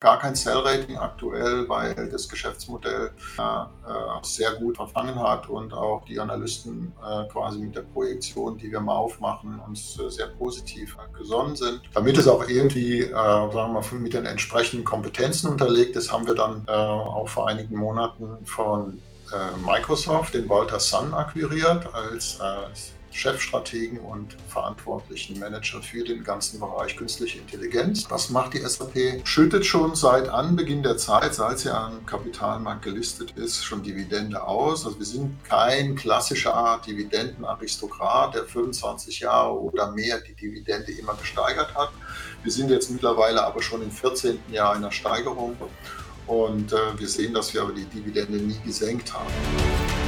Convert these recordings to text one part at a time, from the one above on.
gar kein Sell-Rating aktuell, weil das Geschäftsmodell äh, sehr gut verfangen hat und auch die Analysten äh, quasi mit der Projektion, die wir mal aufmachen, uns äh, sehr positiv gesonnen sind. Damit es auch irgendwie, äh, sagen wir mal, mit den entsprechenden Kompetenzen unterlegt ist, haben wir dann äh, auch vor einigen Monaten von äh, Microsoft den Walter Sun akquiriert als, als Chefstrategen und verantwortlichen Manager für den ganzen Bereich künstliche Intelligenz. Was macht die SAP? Schüttet schon seit Anbeginn der Zeit, seit sie am Kapitalmarkt gelistet ist, schon Dividende aus. Also wir sind kein klassischer Dividendenaristokrat, der 25 Jahre oder mehr die Dividende immer gesteigert hat. Wir sind jetzt mittlerweile aber schon im 14. Jahr einer Steigerung und äh, wir sehen, dass wir aber die Dividende nie gesenkt haben.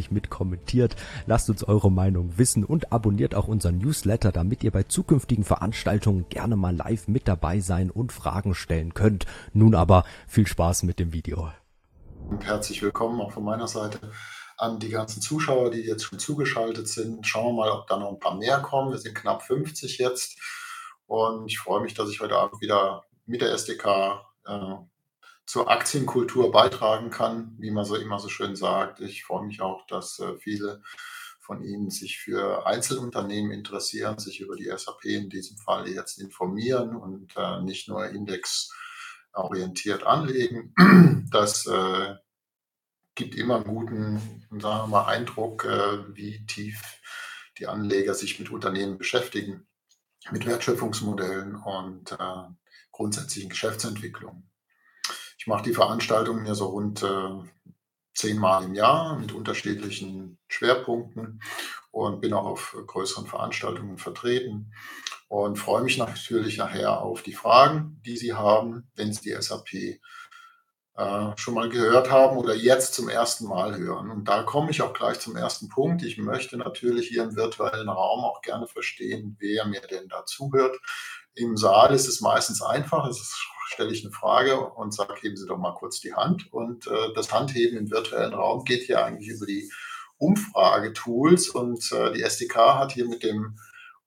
fleißig mit kommentiert. Lasst uns eure Meinung wissen und abonniert auch unseren Newsletter, damit ihr bei zukünftigen Veranstaltungen gerne mal live mit dabei sein und Fragen stellen könnt. Nun aber viel Spaß mit dem Video. Herzlich willkommen auch von meiner Seite an die ganzen Zuschauer, die jetzt schon zugeschaltet sind. Schauen wir mal, ob da noch ein paar mehr kommen. Wir sind knapp 50 jetzt und ich freue mich, dass ich heute Abend wieder mit der SDK äh, zur Aktienkultur beitragen kann, wie man so immer so schön sagt. Ich freue mich auch, dass äh, viele von Ihnen sich für Einzelunternehmen interessieren, sich über die SAP in diesem Fall jetzt informieren und äh, nicht nur indexorientiert anlegen. Das äh, gibt immer einen guten sagen wir mal, Eindruck, wie tief die Anleger sich mit Unternehmen beschäftigen, mit Wertschöpfungsmodellen und grundsätzlichen Geschäftsentwicklungen. Ich mache die Veranstaltungen ja so rund äh, zehnmal im Jahr mit unterschiedlichen Schwerpunkten und bin auch auf größeren Veranstaltungen vertreten und freue mich natürlich nachher auf die Fragen, die Sie haben, wenn Sie die SAP äh, schon mal gehört haben oder jetzt zum ersten Mal hören. Und da komme ich auch gleich zum ersten Punkt. Ich möchte natürlich hier im virtuellen Raum auch gerne verstehen, wer mir denn da zuhört. Im Saal ist es meistens einfach. Es ist stelle ich eine Frage und sage, heben Sie doch mal kurz die Hand. Und äh, das Handheben im virtuellen Raum geht hier eigentlich über die Umfragetools. Und äh, die SDK hat hier mit dem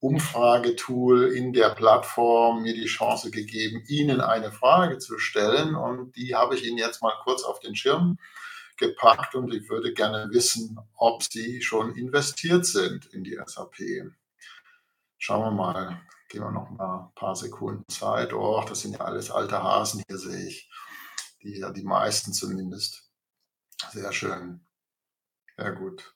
Umfragetool in der Plattform mir die Chance gegeben, Ihnen eine Frage zu stellen. Und die habe ich Ihnen jetzt mal kurz auf den Schirm gepackt und ich würde gerne wissen, ob Sie schon investiert sind in die SAP. Schauen wir mal. Geben wir noch mal ein paar Sekunden Zeit. Oh, das sind ja alles alte Hasen hier, sehe ich. Die, ja, die meisten zumindest. Sehr schön. Sehr gut.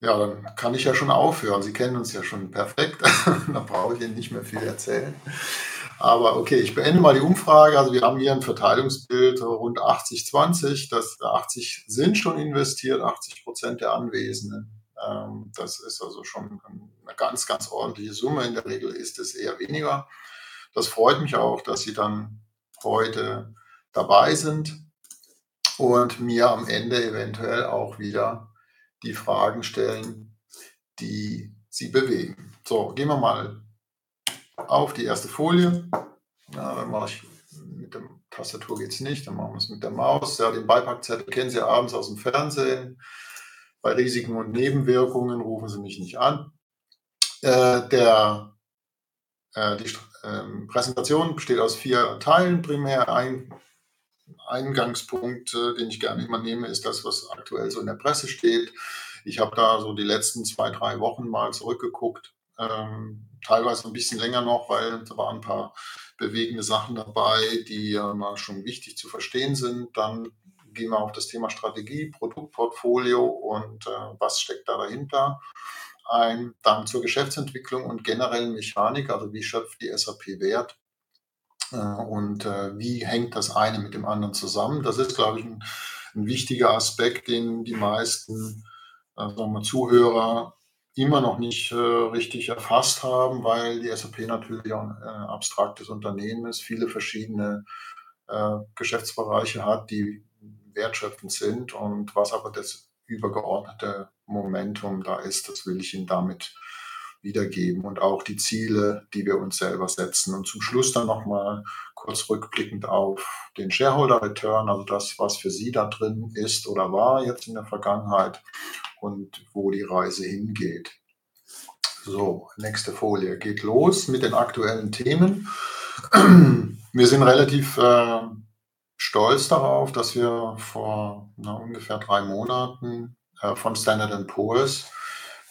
Ja, dann kann ich ja schon aufhören. Sie kennen uns ja schon perfekt. da brauche ich Ihnen nicht mehr viel erzählen. Aber okay, ich beende mal die Umfrage. Also wir haben hier ein Verteilungsbild rund 80-20. 80 sind schon investiert, 80 Prozent der Anwesenden das ist also schon eine ganz, ganz ordentliche Summe. In der Regel ist es eher weniger. Das freut mich auch, dass Sie dann heute dabei sind und mir am Ende eventuell auch wieder die Fragen stellen, die Sie bewegen. So, gehen wir mal auf die erste Folie. Ja, dann mache ich mit der Tastatur geht es nicht, dann machen wir es mit der Maus. Ja, den Beipackzettel kennen Sie abends aus dem Fernsehen. Bei Risiken und Nebenwirkungen rufen Sie mich nicht an. Äh, der, äh, die äh, Präsentation besteht aus vier Teilen. Primär ein Eingangspunkt, äh, den ich gerne immer nehme, ist das, was aktuell so in der Presse steht. Ich habe da so die letzten zwei, drei Wochen mal zurückgeguckt, ähm, teilweise ein bisschen länger noch, weil da waren ein paar bewegende Sachen dabei, die ja mal schon wichtig zu verstehen sind. Dann gehen wir auf das Thema Strategie, Produktportfolio und äh, was steckt da dahinter ein. Dann zur Geschäftsentwicklung und generellen Mechanik, also wie schöpft die SAP Wert äh, und äh, wie hängt das eine mit dem anderen zusammen. Das ist, glaube ich, ein, ein wichtiger Aspekt, den die meisten äh, sagen wir, Zuhörer immer noch nicht äh, richtig erfasst haben, weil die SAP natürlich auch ein äh, abstraktes Unternehmen ist, viele verschiedene äh, Geschäftsbereiche hat, die wertschöpfend sind und was aber das übergeordnete Momentum da ist, das will ich Ihnen damit wiedergeben und auch die Ziele, die wir uns selber setzen. Und zum Schluss dann nochmal kurz rückblickend auf den Shareholder Return, also das, was für Sie da drin ist oder war jetzt in der Vergangenheit und wo die Reise hingeht. So, nächste Folie geht los mit den aktuellen Themen. Wir sind relativ äh, stolz darauf, dass wir vor na, ungefähr drei Monaten äh, von Standard Poor's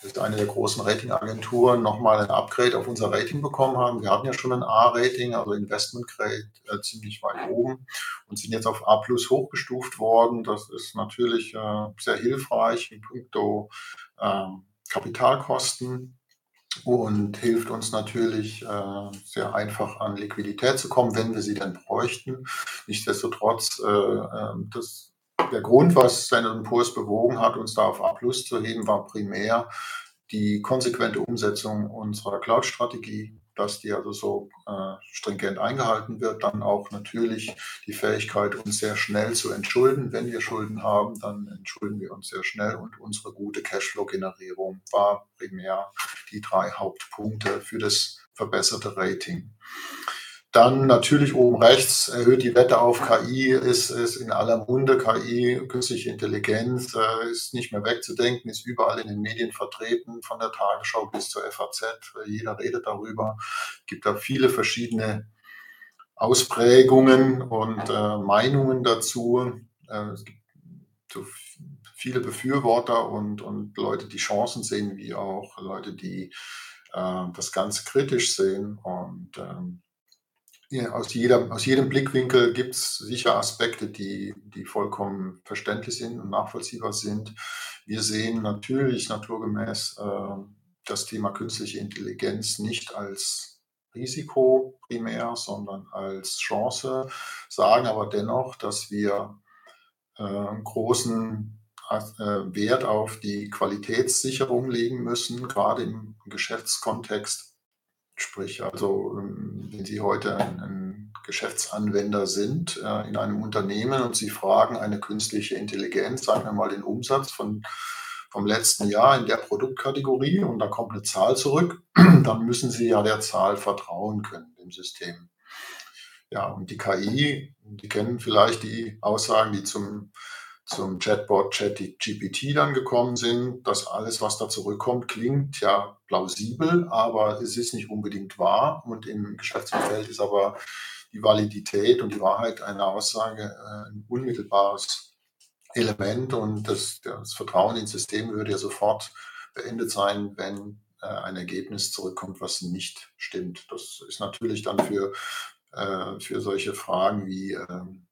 ist eine der großen Ratingagenturen, nochmal ein Upgrade auf unser Rating bekommen haben. Wir hatten ja schon ein A-Rating, also Investment Grade, äh, ziemlich weit oben und sind jetzt auf A plus hochgestuft worden. Das ist natürlich äh, sehr hilfreich in puncto äh, Kapitalkosten und hilft uns natürlich äh, sehr einfach an Liquidität zu kommen, wenn wir sie denn bräuchten. Nichtsdestotrotz, äh, ähm, das der Grund, was Standard Poor's bewogen hat, uns da auf A Plus zu heben, war primär die konsequente Umsetzung unserer Cloud-Strategie, dass die also so äh, stringent eingehalten wird. Dann auch natürlich die Fähigkeit, uns sehr schnell zu entschulden. Wenn wir Schulden haben, dann entschulden wir uns sehr schnell. Und unsere gute Cashflow-Generierung war primär die drei Hauptpunkte für das verbesserte Rating. Dann natürlich oben rechts erhöht die Wette auf KI, ist, ist in aller Munde. KI, künstliche Intelligenz, äh, ist nicht mehr wegzudenken, ist überall in den Medien vertreten, von der Tagesschau bis zur FAZ. Jeder redet darüber. Gibt da viele verschiedene Ausprägungen und äh, Meinungen dazu. Äh, es gibt so viele Befürworter und, und Leute, die Chancen sehen, wie auch Leute, die äh, das Ganze kritisch sehen. Und ähm, ja, aus, jeder, aus jedem Blickwinkel gibt es sicher Aspekte, die, die vollkommen verständlich sind und nachvollziehbar sind. Wir sehen natürlich naturgemäß äh, das Thema künstliche Intelligenz nicht als Risiko primär, sondern als Chance, sagen aber dennoch, dass wir äh, großen äh, Wert auf die Qualitätssicherung legen müssen, gerade im Geschäftskontext Sprich, also ähm, wenn Sie heute ein, ein Geschäftsanwender sind äh, in einem Unternehmen und Sie fragen eine künstliche Intelligenz, sagen wir mal den Umsatz von, vom letzten Jahr in der Produktkategorie und da kommt eine Zahl zurück, dann müssen Sie ja der Zahl vertrauen können, dem System. Ja, und die KI, die kennen vielleicht die Aussagen, die zum zum Chatbot ChatGPT dann gekommen sind. dass alles, was da zurückkommt, klingt ja plausibel, aber es ist nicht unbedingt wahr. Und im Geschäftsfeld ist aber die Validität und die Wahrheit einer Aussage äh, ein unmittelbares Element. Und das, das Vertrauen ins System würde ja sofort beendet sein, wenn äh, ein Ergebnis zurückkommt, was nicht stimmt. Das ist natürlich dann für, äh, für solche Fragen wie ähm,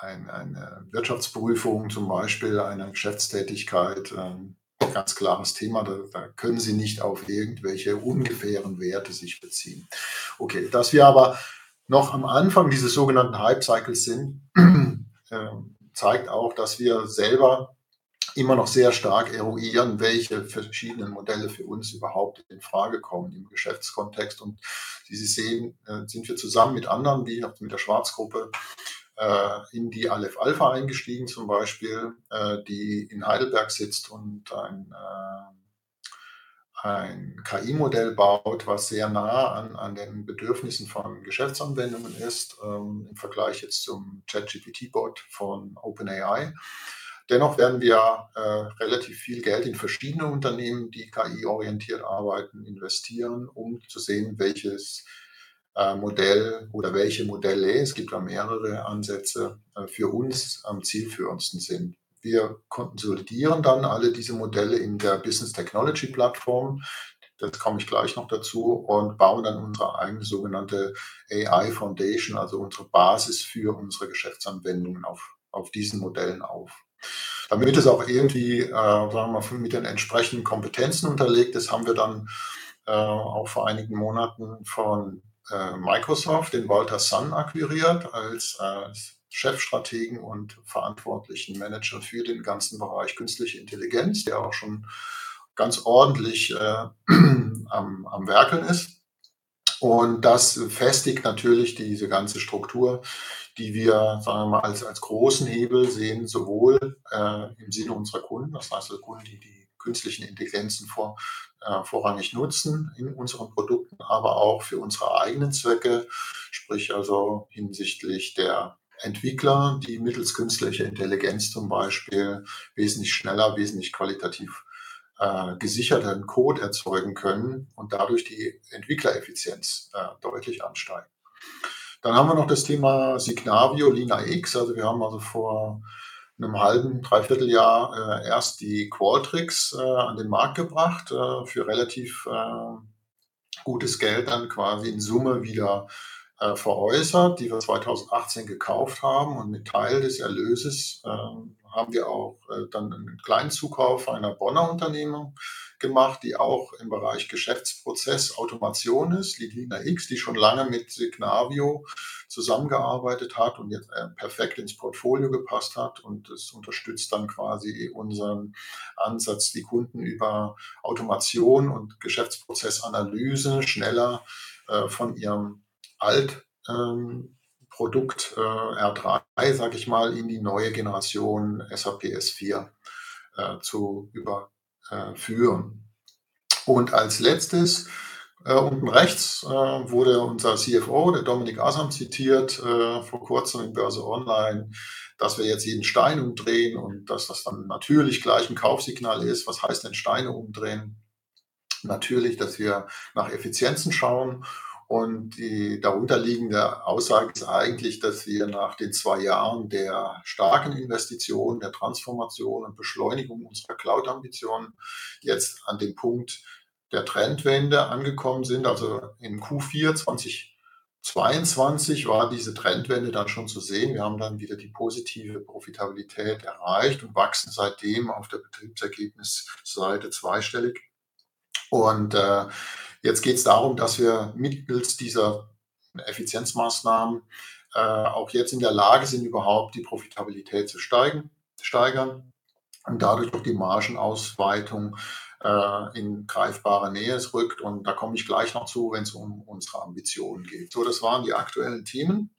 ein, eine Wirtschaftsprüfung zum Beispiel, eine Geschäftstätigkeit, ähm, ganz klares Thema. Da, da, können Sie nicht auf irgendwelche ungefähren Werte sich beziehen. Okay, dass wir aber noch am Anfang dieses sogenannten Hype-Cycles sind, äh, zeigt auch, dass wir selber immer noch sehr stark eruieren, welche verschiedenen Modelle für uns überhaupt in Frage kommen im Geschäftskontext. Und wie Sie sehen, äh, sind wir zusammen mit anderen, wie mit der Schwarzgruppe, in die Aleph Alpha eingestiegen, zum Beispiel, äh, die in Heidelberg sitzt und ein, äh, ein KI-Modell baut, was sehr nah an, an den Bedürfnissen von Geschäftsanwendungen ist, ähm, im Vergleich jetzt zum ChatGPT-Bot von OpenAI. Dennoch werden wir äh, relativ viel Geld in verschiedene Unternehmen, die KI-orientiert arbeiten, investieren, um zu sehen, welches äh, Modell oder welche Modelle, es gibt da mehrere Ansätze, äh, für uns am zielführendsten sind. Wir konsolidieren dann alle diese Modelle in der Business Technology Plattform. Das komme ich gleich noch dazu und bauen dann unsere eigene sogenannte AI Foundation, also unsere Basis für unsere Geschäftsanwendungen auf, auf diesen Modellen auf. Damit es auch irgendwie, äh, sagen wir mal, mit den entsprechenden Kompetenzen unterlegt ist, haben wir dann äh, auch vor einigen Monaten von äh, Microsoft den Walter Sun akquiriert als, als Chefstrategen und verantwortlichen Manager für den ganzen Bereich künstliche Intelligenz, der auch schon ganz ordentlich äh, am, am Werkeln ist. Und das festigt natürlich diese ganze Struktur, die wir, sagen wir mal, als, als großen Hebel sehen, sowohl äh, im Sinne unserer Kunden, das heißt, Kunden, die die künstlichen Intelligenzen vor, äh, vorrangig nutzen in unseren Produkten, aber auch für unsere eigenen Zwecke, sprich also hinsichtlich der Entwickler, die mittels künstlicher Intelligenz zum Beispiel wesentlich schneller, wesentlich qualitativ äh, gesicherten Code erzeugen können und dadurch die Entwicklereffizienz äh, deutlich ansteigt. Dann haben wir noch das Thema Signavio Lina X. Also wir haben also vor einem halben, dreiviertel Jahr äh, erst die Qualtrics äh, an den Markt gebracht, äh, für relativ äh, gutes Geld dann quasi in Summe wieder äh, veräußert, die wir 2018 gekauft haben. Und mit Teil des Erlöses ähm, haben wir auch äh, dann einen kleinen Zukauf einer Bonner Unternehmung gemacht, die auch im Bereich Geschäftsprozess Automation ist, Lidina X, die schon lange mit Signavio zusammengearbeitet hat und jetzt äh, perfekt ins Portfolio gepasst hat. Und es unterstützt dann quasi unseren Ansatz, die Kunden über Automation und Geschäftsprozessanalyse schneller äh, von ihrem Alt ähm, äh, R3, sage ich mal, in die neue Generation SAP S4 äh, zu überführen. Und als letztes, äh, unten rechts, äh, wurde unser CFO, der Dominik Asam, zitiert äh, vor kurzem in Börse Online, dass wir jetzt jeden Stein umdrehen und dass das dann natürlich gleich ein Kaufsignal ist. Was heißt denn Steine umdrehen? Natürlich, dass wir nach Effizienzen schauen und die darunterliegende Aussage ist eigentlich, dass wir nach den zwei Jahren der starken Investitionen, der Transformation und Beschleunigung unserer Cloud-Ambitionen jetzt an dem Punkt der Trendwende angekommen sind. Also im Q4 2022 war diese Trendwende dann schon zu sehen. Wir haben dann wieder die positive Profitabilität erreicht und wachsen seitdem auf der Betriebsergebnisseite zweistellig. Und äh, Jetzt geht es darum, dass wir mittels dieser Effizienzmaßnahmen äh, auch jetzt in der Lage sind, überhaupt die Profitabilität zu steigen, steigern und dadurch auch die Margenausweitung äh, in greifbare Nähe rückt. Und da komme ich gleich noch zu, wenn es um unsere Ambitionen geht. So, das waren die aktuellen Themen.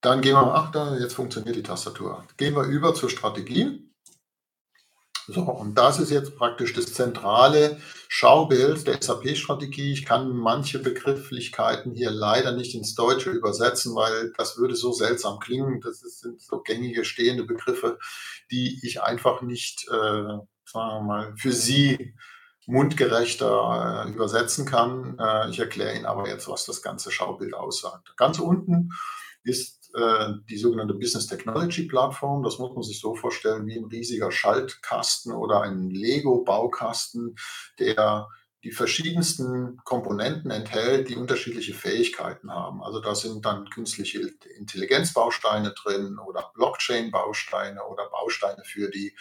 Dann gehen wir, ach, da, jetzt funktioniert die Tastatur. Gehen wir über zur Strategie. So, und das ist jetzt praktisch das zentrale Schaubild der SAP-Strategie. Ich kann manche Begrifflichkeiten hier leider nicht ins Deutsche übersetzen, weil das würde so seltsam klingen. Das sind so gängige stehende Begriffe, die ich einfach nicht, äh, sagen wir mal, für Sie mundgerechter äh, übersetzen kann. Äh, ich erkläre Ihnen aber jetzt, was das ganze Schaubild aussagt. Ganz unten ist äh, die sogenannte Business Technology Plattform. Das muss man sich so vorstellen wie ein riesiger Schaltkasten oder ein Lego-Baukasten, der die verschiedensten Komponenten enthält, die unterschiedliche Fähigkeiten haben. Also da sind dann künstliche Intelligenzbausteine drin oder Blockchain-Bausteine oder Bausteine für die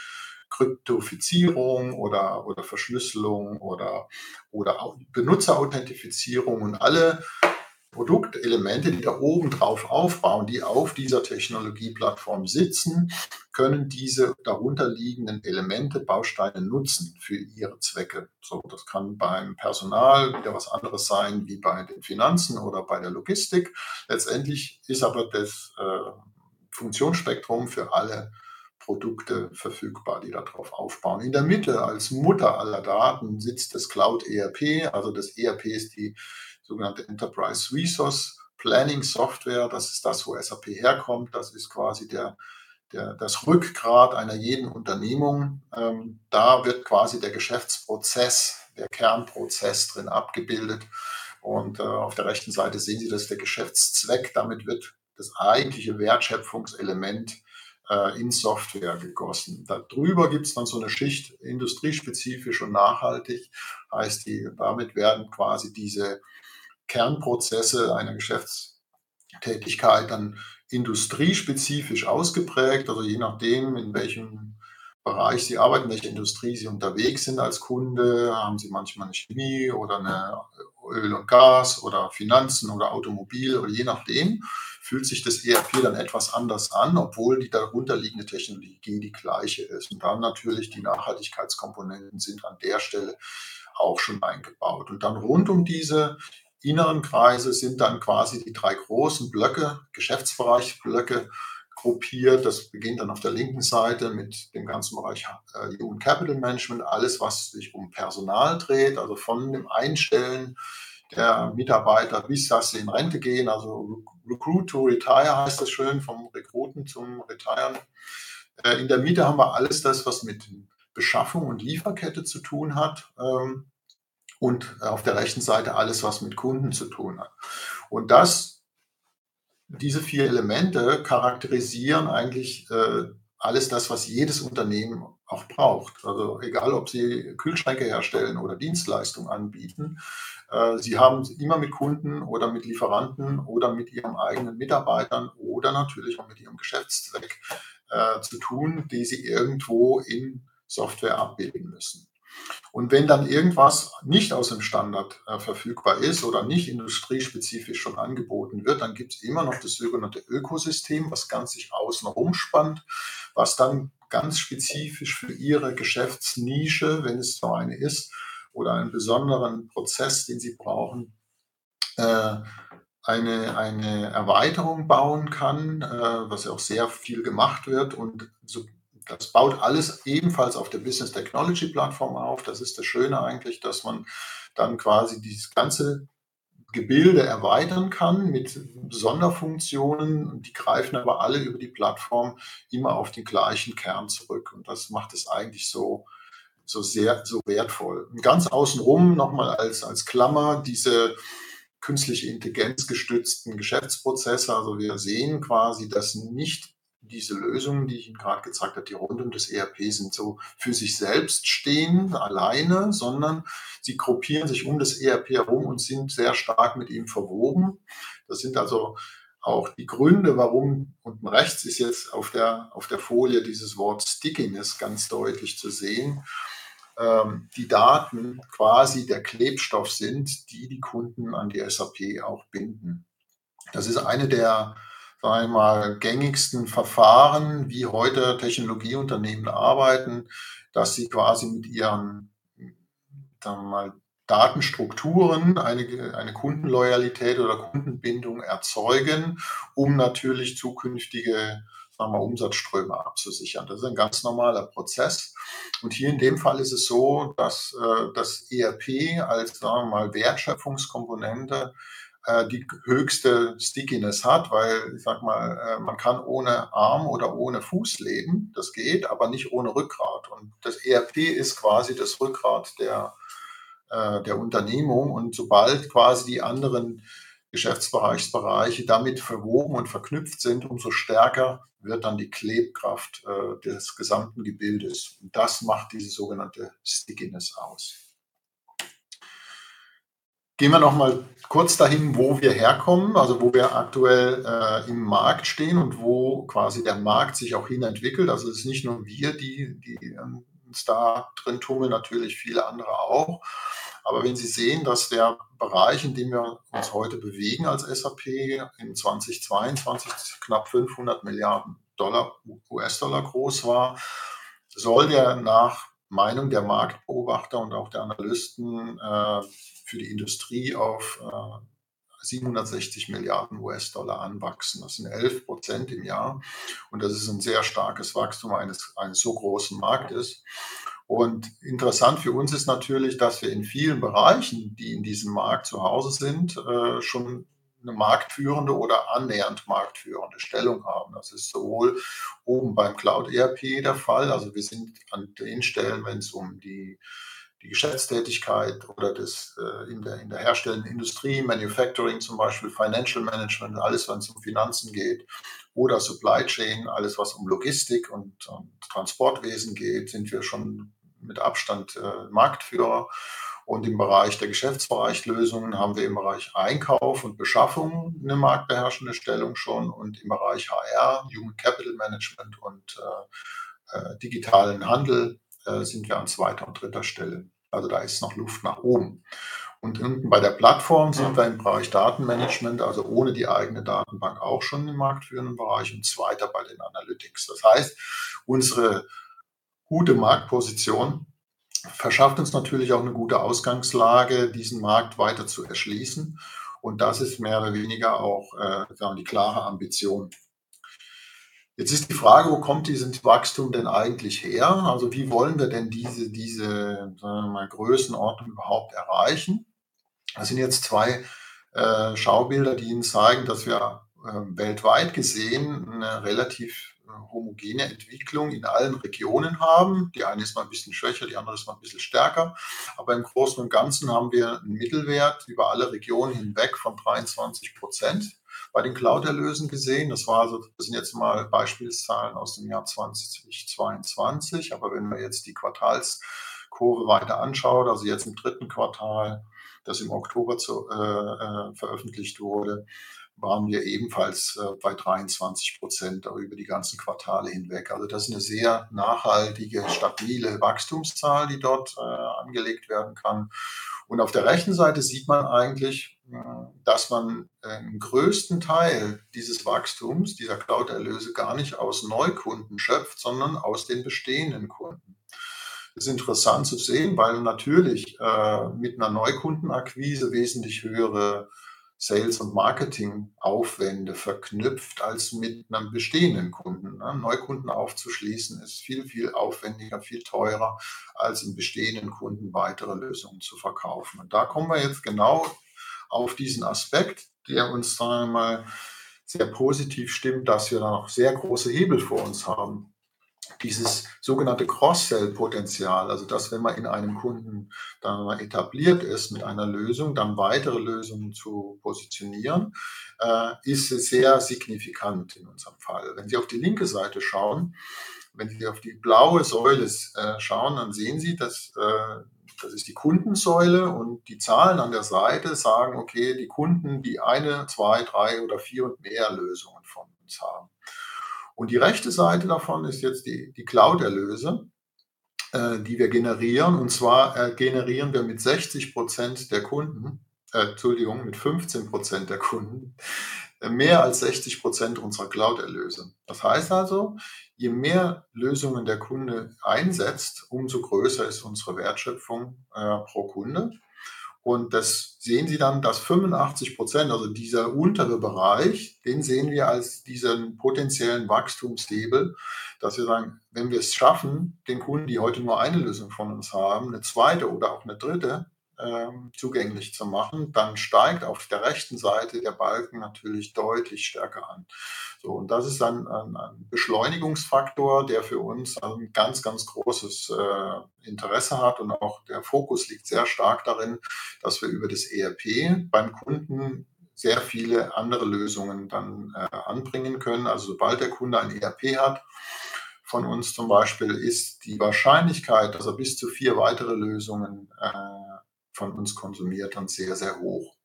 Kryptofizierung oder, oder Verschlüsselung oder, oder Benutzerauthentifizierung und alle Produktelemente, die da oben drauf aufbauen, die auf dieser Technologieplattform sitzen, können diese darunterliegenden Elemente, Bausteine nutzen für ihre Zwecke. So, das kann beim Personal wieder was anderes sein wie bei den Finanzen oder bei der Logistik. Letztendlich ist aber das äh, Funktionsspektrum für alle Produkte verfügbar, die darauf aufbauen. In der Mitte als Mutter aller Daten sitzt das Cloud ERP. Also das ERP ist die sogenannte Enterprise Resource Planning Software. Das ist das, wo SAP herkommt. Das ist quasi der, der, das Rückgrat einer jeden Unternehmung. Ähm, da wird quasi der Geschäftsprozess, der Kernprozess drin abgebildet. Und äh, auf der rechten Seite sehen Sie, das ist der Geschäftszweck. Damit wird das eigentliche Wertschöpfungselement äh, in Software gegossen. Darüber gibt es dann so eine Schicht industriespezifisch und nachhaltig. Heißt, die, damit werden quasi diese Kernprozesse einer Geschäftstätigkeit dann industriespezifisch ausgeprägt, also je nachdem, in welchem Bereich Sie arbeiten, welche Industrie Sie unterwegs sind als Kunde, haben Sie manchmal eine Chemie oder eine Öl und Gas oder Finanzen oder Automobil oder je nachdem, fühlt sich das ERP dann etwas anders an, obwohl die darunterliegende Technologie die gleiche ist. Und dann natürlich die Nachhaltigkeitskomponenten sind an der Stelle auch schon eingebaut. Und dann rund um diese inneren Kreise sind dann quasi die drei großen Blöcke, Geschäftsbereichsblöcke gruppiert. Das beginnt dann auf der linken Seite mit dem ganzen Bereich äh, Human Capital Management, alles, was sich um Personal dreht, also von dem Einstellen der Mitarbeiter bis dass sie in Rente gehen, also Recruit to Retire heißt das schön, vom Rekruten zum Retiren. Äh, in der Mitte haben wir alles das, was mit Beschaffung und Lieferkette zu tun hat. Ähm, und auf der rechten Seite alles, was mit Kunden zu tun hat. Und das, diese vier Elemente charakterisieren eigentlich äh, alles das, was jedes Unternehmen auch braucht. Also egal, ob sie Kühlschränke herstellen oder Dienstleistungen anbieten, äh, sie haben immer mit Kunden oder mit Lieferanten oder mit ihren eigenen Mitarbeitern oder natürlich auch mit ihrem Geschäftszweck äh, zu tun, die sie irgendwo in Software abbilden müssen. Und wenn dann irgendwas nicht aus dem Standard äh, verfügbar ist oder nicht industriespezifisch schon angeboten wird, dann gibt es immer noch das sogenannte Ökosystem, was ganz sich außen rumspannt, was dann ganz spezifisch für Ihre Geschäftsnische, wenn es so eine ist, oder einen besonderen Prozess, den Sie brauchen, äh, eine, eine Erweiterung bauen kann, äh, was ja auch sehr viel gemacht wird und so das baut alles ebenfalls auf der Business Technology Plattform auf. Das ist das Schöne eigentlich, dass man dann quasi dieses ganze Gebilde erweitern kann mit Sonderfunktionen. Die greifen aber alle über die Plattform immer auf den gleichen Kern zurück. Und das macht es eigentlich so, so sehr, so wertvoll. Und ganz außenrum nochmal als, als Klammer diese künstliche Intelligenz gestützten Geschäftsprozesse. Also wir sehen quasi, dass nicht diese Lösungen, die ich Ihnen gerade gezeigt habe, die rund um das ERP sind, so für sich selbst stehen, alleine, sondern sie gruppieren sich um das ERP herum und sind sehr stark mit ihm verwoben. Das sind also auch die Gründe, warum unten rechts ist jetzt auf der, auf der Folie dieses Wort Stickiness ganz deutlich zu sehen. Ähm, die Daten quasi der Klebstoff sind, die die Kunden an die SAP auch binden. Das ist eine der sagen wir mal, gängigsten Verfahren, wie heute Technologieunternehmen arbeiten, dass sie quasi mit ihren wir mal, Datenstrukturen eine, eine Kundenloyalität oder Kundenbindung erzeugen, um natürlich zukünftige sagen wir, Umsatzströme abzusichern. Das ist ein ganz normaler Prozess. Und hier in dem Fall ist es so, dass äh, das ERP als sagen wir mal, Wertschöpfungskomponente die höchste Stickiness hat, weil ich sag mal, äh, man kann ohne Arm oder ohne Fuß leben, das geht, aber nicht ohne Rückgrat. Und das ERP ist quasi das Rückgrat der, äh, der Unternehmung. Und sobald quasi die anderen Geschäftsbereichsbereiche damit verwoben und verknüpft sind, umso stärker wird dann die Klebkraft des gesamten Gebildes. Und das macht diese sogenannte Stickiness aus. Gehen wir noch mal kurz dahin, wo wir herkommen, also wo wir aktuell äh, im Markt stehen und wo quasi der Markt sich auch hin entwickelt. Also es ist nicht nur wir, die, die uns da drin tummeln, natürlich viele andere auch. Aber wenn Sie sehen, dass der Bereich, in dem wir uns heute bewegen als SAP, in 2022 knapp 500 Milliarden Dollar, US-Dollar groß war, soll der nach Meinung der Marktbeobachter und auch der Analysten äh, für die Industrie auf äh, 760 Milliarden US-Dollar anwachsen. Das sind 11 Prozent im Jahr. Und das ist ein sehr starkes Wachstum eines, eines so großen Marktes. Und interessant für uns ist natürlich, dass wir in vielen Bereichen, die in diesem Markt zu Hause sind, äh, schon eine marktführende oder annähernd marktführende Stellung haben. Das ist sowohl oben beim Cloud ERP der Fall, also wir sind an den Stellen, wenn es um die die Geschäftstätigkeit oder das äh, in, der, in der herstellenden Industrie, Manufacturing zum Beispiel, Financial Management, alles, was um Finanzen geht, oder Supply Chain, alles, was um Logistik und, und Transportwesen geht, sind wir schon mit Abstand äh, Marktführer. Und im Bereich der Geschäftsbereichlösungen haben wir im Bereich Einkauf und Beschaffung eine marktbeherrschende Stellung schon und im Bereich HR, Human Capital Management und äh, äh, digitalen Handel äh, sind wir an zweiter und dritter Stelle. Also da ist noch Luft nach oben. Und unten bei der Plattform sind wir im Bereich Datenmanagement, also ohne die eigene Datenbank auch schon im marktführenden Bereich und zweiter bei den Analytics. Das heißt, unsere gute Marktposition verschafft uns natürlich auch eine gute Ausgangslage, diesen Markt weiter zu erschließen. Und das ist mehr oder weniger auch äh, die klare Ambition. Jetzt ist die Frage, wo kommt dieses Wachstum denn eigentlich her? Also wie wollen wir denn diese, diese mal, Größenordnung überhaupt erreichen? Das sind jetzt zwei äh, Schaubilder, die Ihnen zeigen, dass wir äh, weltweit gesehen eine relativ homogene Entwicklung in allen Regionen haben. Die eine ist mal ein bisschen schwächer, die andere ist mal ein bisschen stärker. Aber im Großen und Ganzen haben wir einen Mittelwert über alle Regionen hinweg von 23 Prozent bei den Cloud-Erlösen gesehen. Das war also, das sind jetzt mal Beispielszahlen aus dem Jahr 2022. Aber wenn man jetzt die Quartalskurve weiter anschaut, also jetzt im dritten Quartal, das im Oktober zu, äh, äh, veröffentlicht wurde, waren wir ebenfalls äh, bei 23 Prozent über die ganzen Quartale hinweg. Also das ist eine sehr nachhaltige, stabile Wachstumszahl, die dort äh, angelegt werden kann. Und auf der rechten Seite sieht man eigentlich, äh, dass man den größten Teil dieses Wachstums, dieser Cloud-Erlöse gar nicht aus Neukunden schöpft, sondern aus den bestehenden Kunden. Das ist interessant zu sehen, weil natürlich äh, mit einer Neukundenakquise wesentlich höhere Sales- und Marketing-Aufwände verknüpft als mit einem bestehenden Kunden. Ne? Neukunden aufzuschließen ist viel, viel aufwendiger, viel teurer, als in bestehenden Kunden weitere Lösungen zu verkaufen. Und da kommen wir jetzt genau auf diesen Aspekt, der uns, sagen wir mal, sehr positiv stimmt, dass wir da noch sehr große Hebel vor uns haben dieses sogenannte Cross-Sell-Potenzial, also dass wenn man in einem Kunden dann mal etabliert ist mit einer Lösung, dann weitere Lösungen zu positionieren, äh, ist sehr signifikant in unserem Fall. Wenn Sie auf die linke Seite schauen, wenn Sie auf die blaue Säule äh, schauen, dann sehen Sie, dass äh, das ist die Kundensäule und die Zahlen an der Seite sagen, okay, die Kunden, die eine, zwei, drei oder vier und mehr Lösungen von uns haben. Und die rechte Seite davon ist jetzt die, die Cloud-Erlöse, äh, die wir generieren. Und zwar äh, generieren wir mit 60 Prozent der Kunden, äh, Entschuldigung, mit 15 Prozent der Kunden, äh, mehr als 60 Prozent unserer Cloud-Erlöse. Das heißt also, je mehr Lösungen der Kunde einsetzt, umso größer ist unsere Wertschöpfung äh, pro Kunde. Und das sehen Sie dann, dass 85 Prozent, also dieser untere Bereich, den sehen wir als diesen potenziellen Wachstumshebel, dass wir sagen, wenn wir es schaffen, den Kunden, die heute nur eine Lösung von uns haben, eine zweite oder auch eine dritte ähm, zugänglich zu machen, dann steigt auf der rechten Seite der Balken natürlich deutlich stärker an. So, und das ist dann ein, ein Beschleunigungsfaktor, der für uns ein ganz, ganz großes äh, Interesse hat und auch der Fokus liegt sehr stark darin, dass wir über das ERP beim Kunden sehr viele andere Lösungen dann äh, anbringen können. Also sobald der Kunde ein ERP hat, von uns zum Beispiel, ist die Wahrscheinlichkeit, dass er bis zu vier weitere Lösungen äh, von uns konsumiert und sehr, sehr hoch.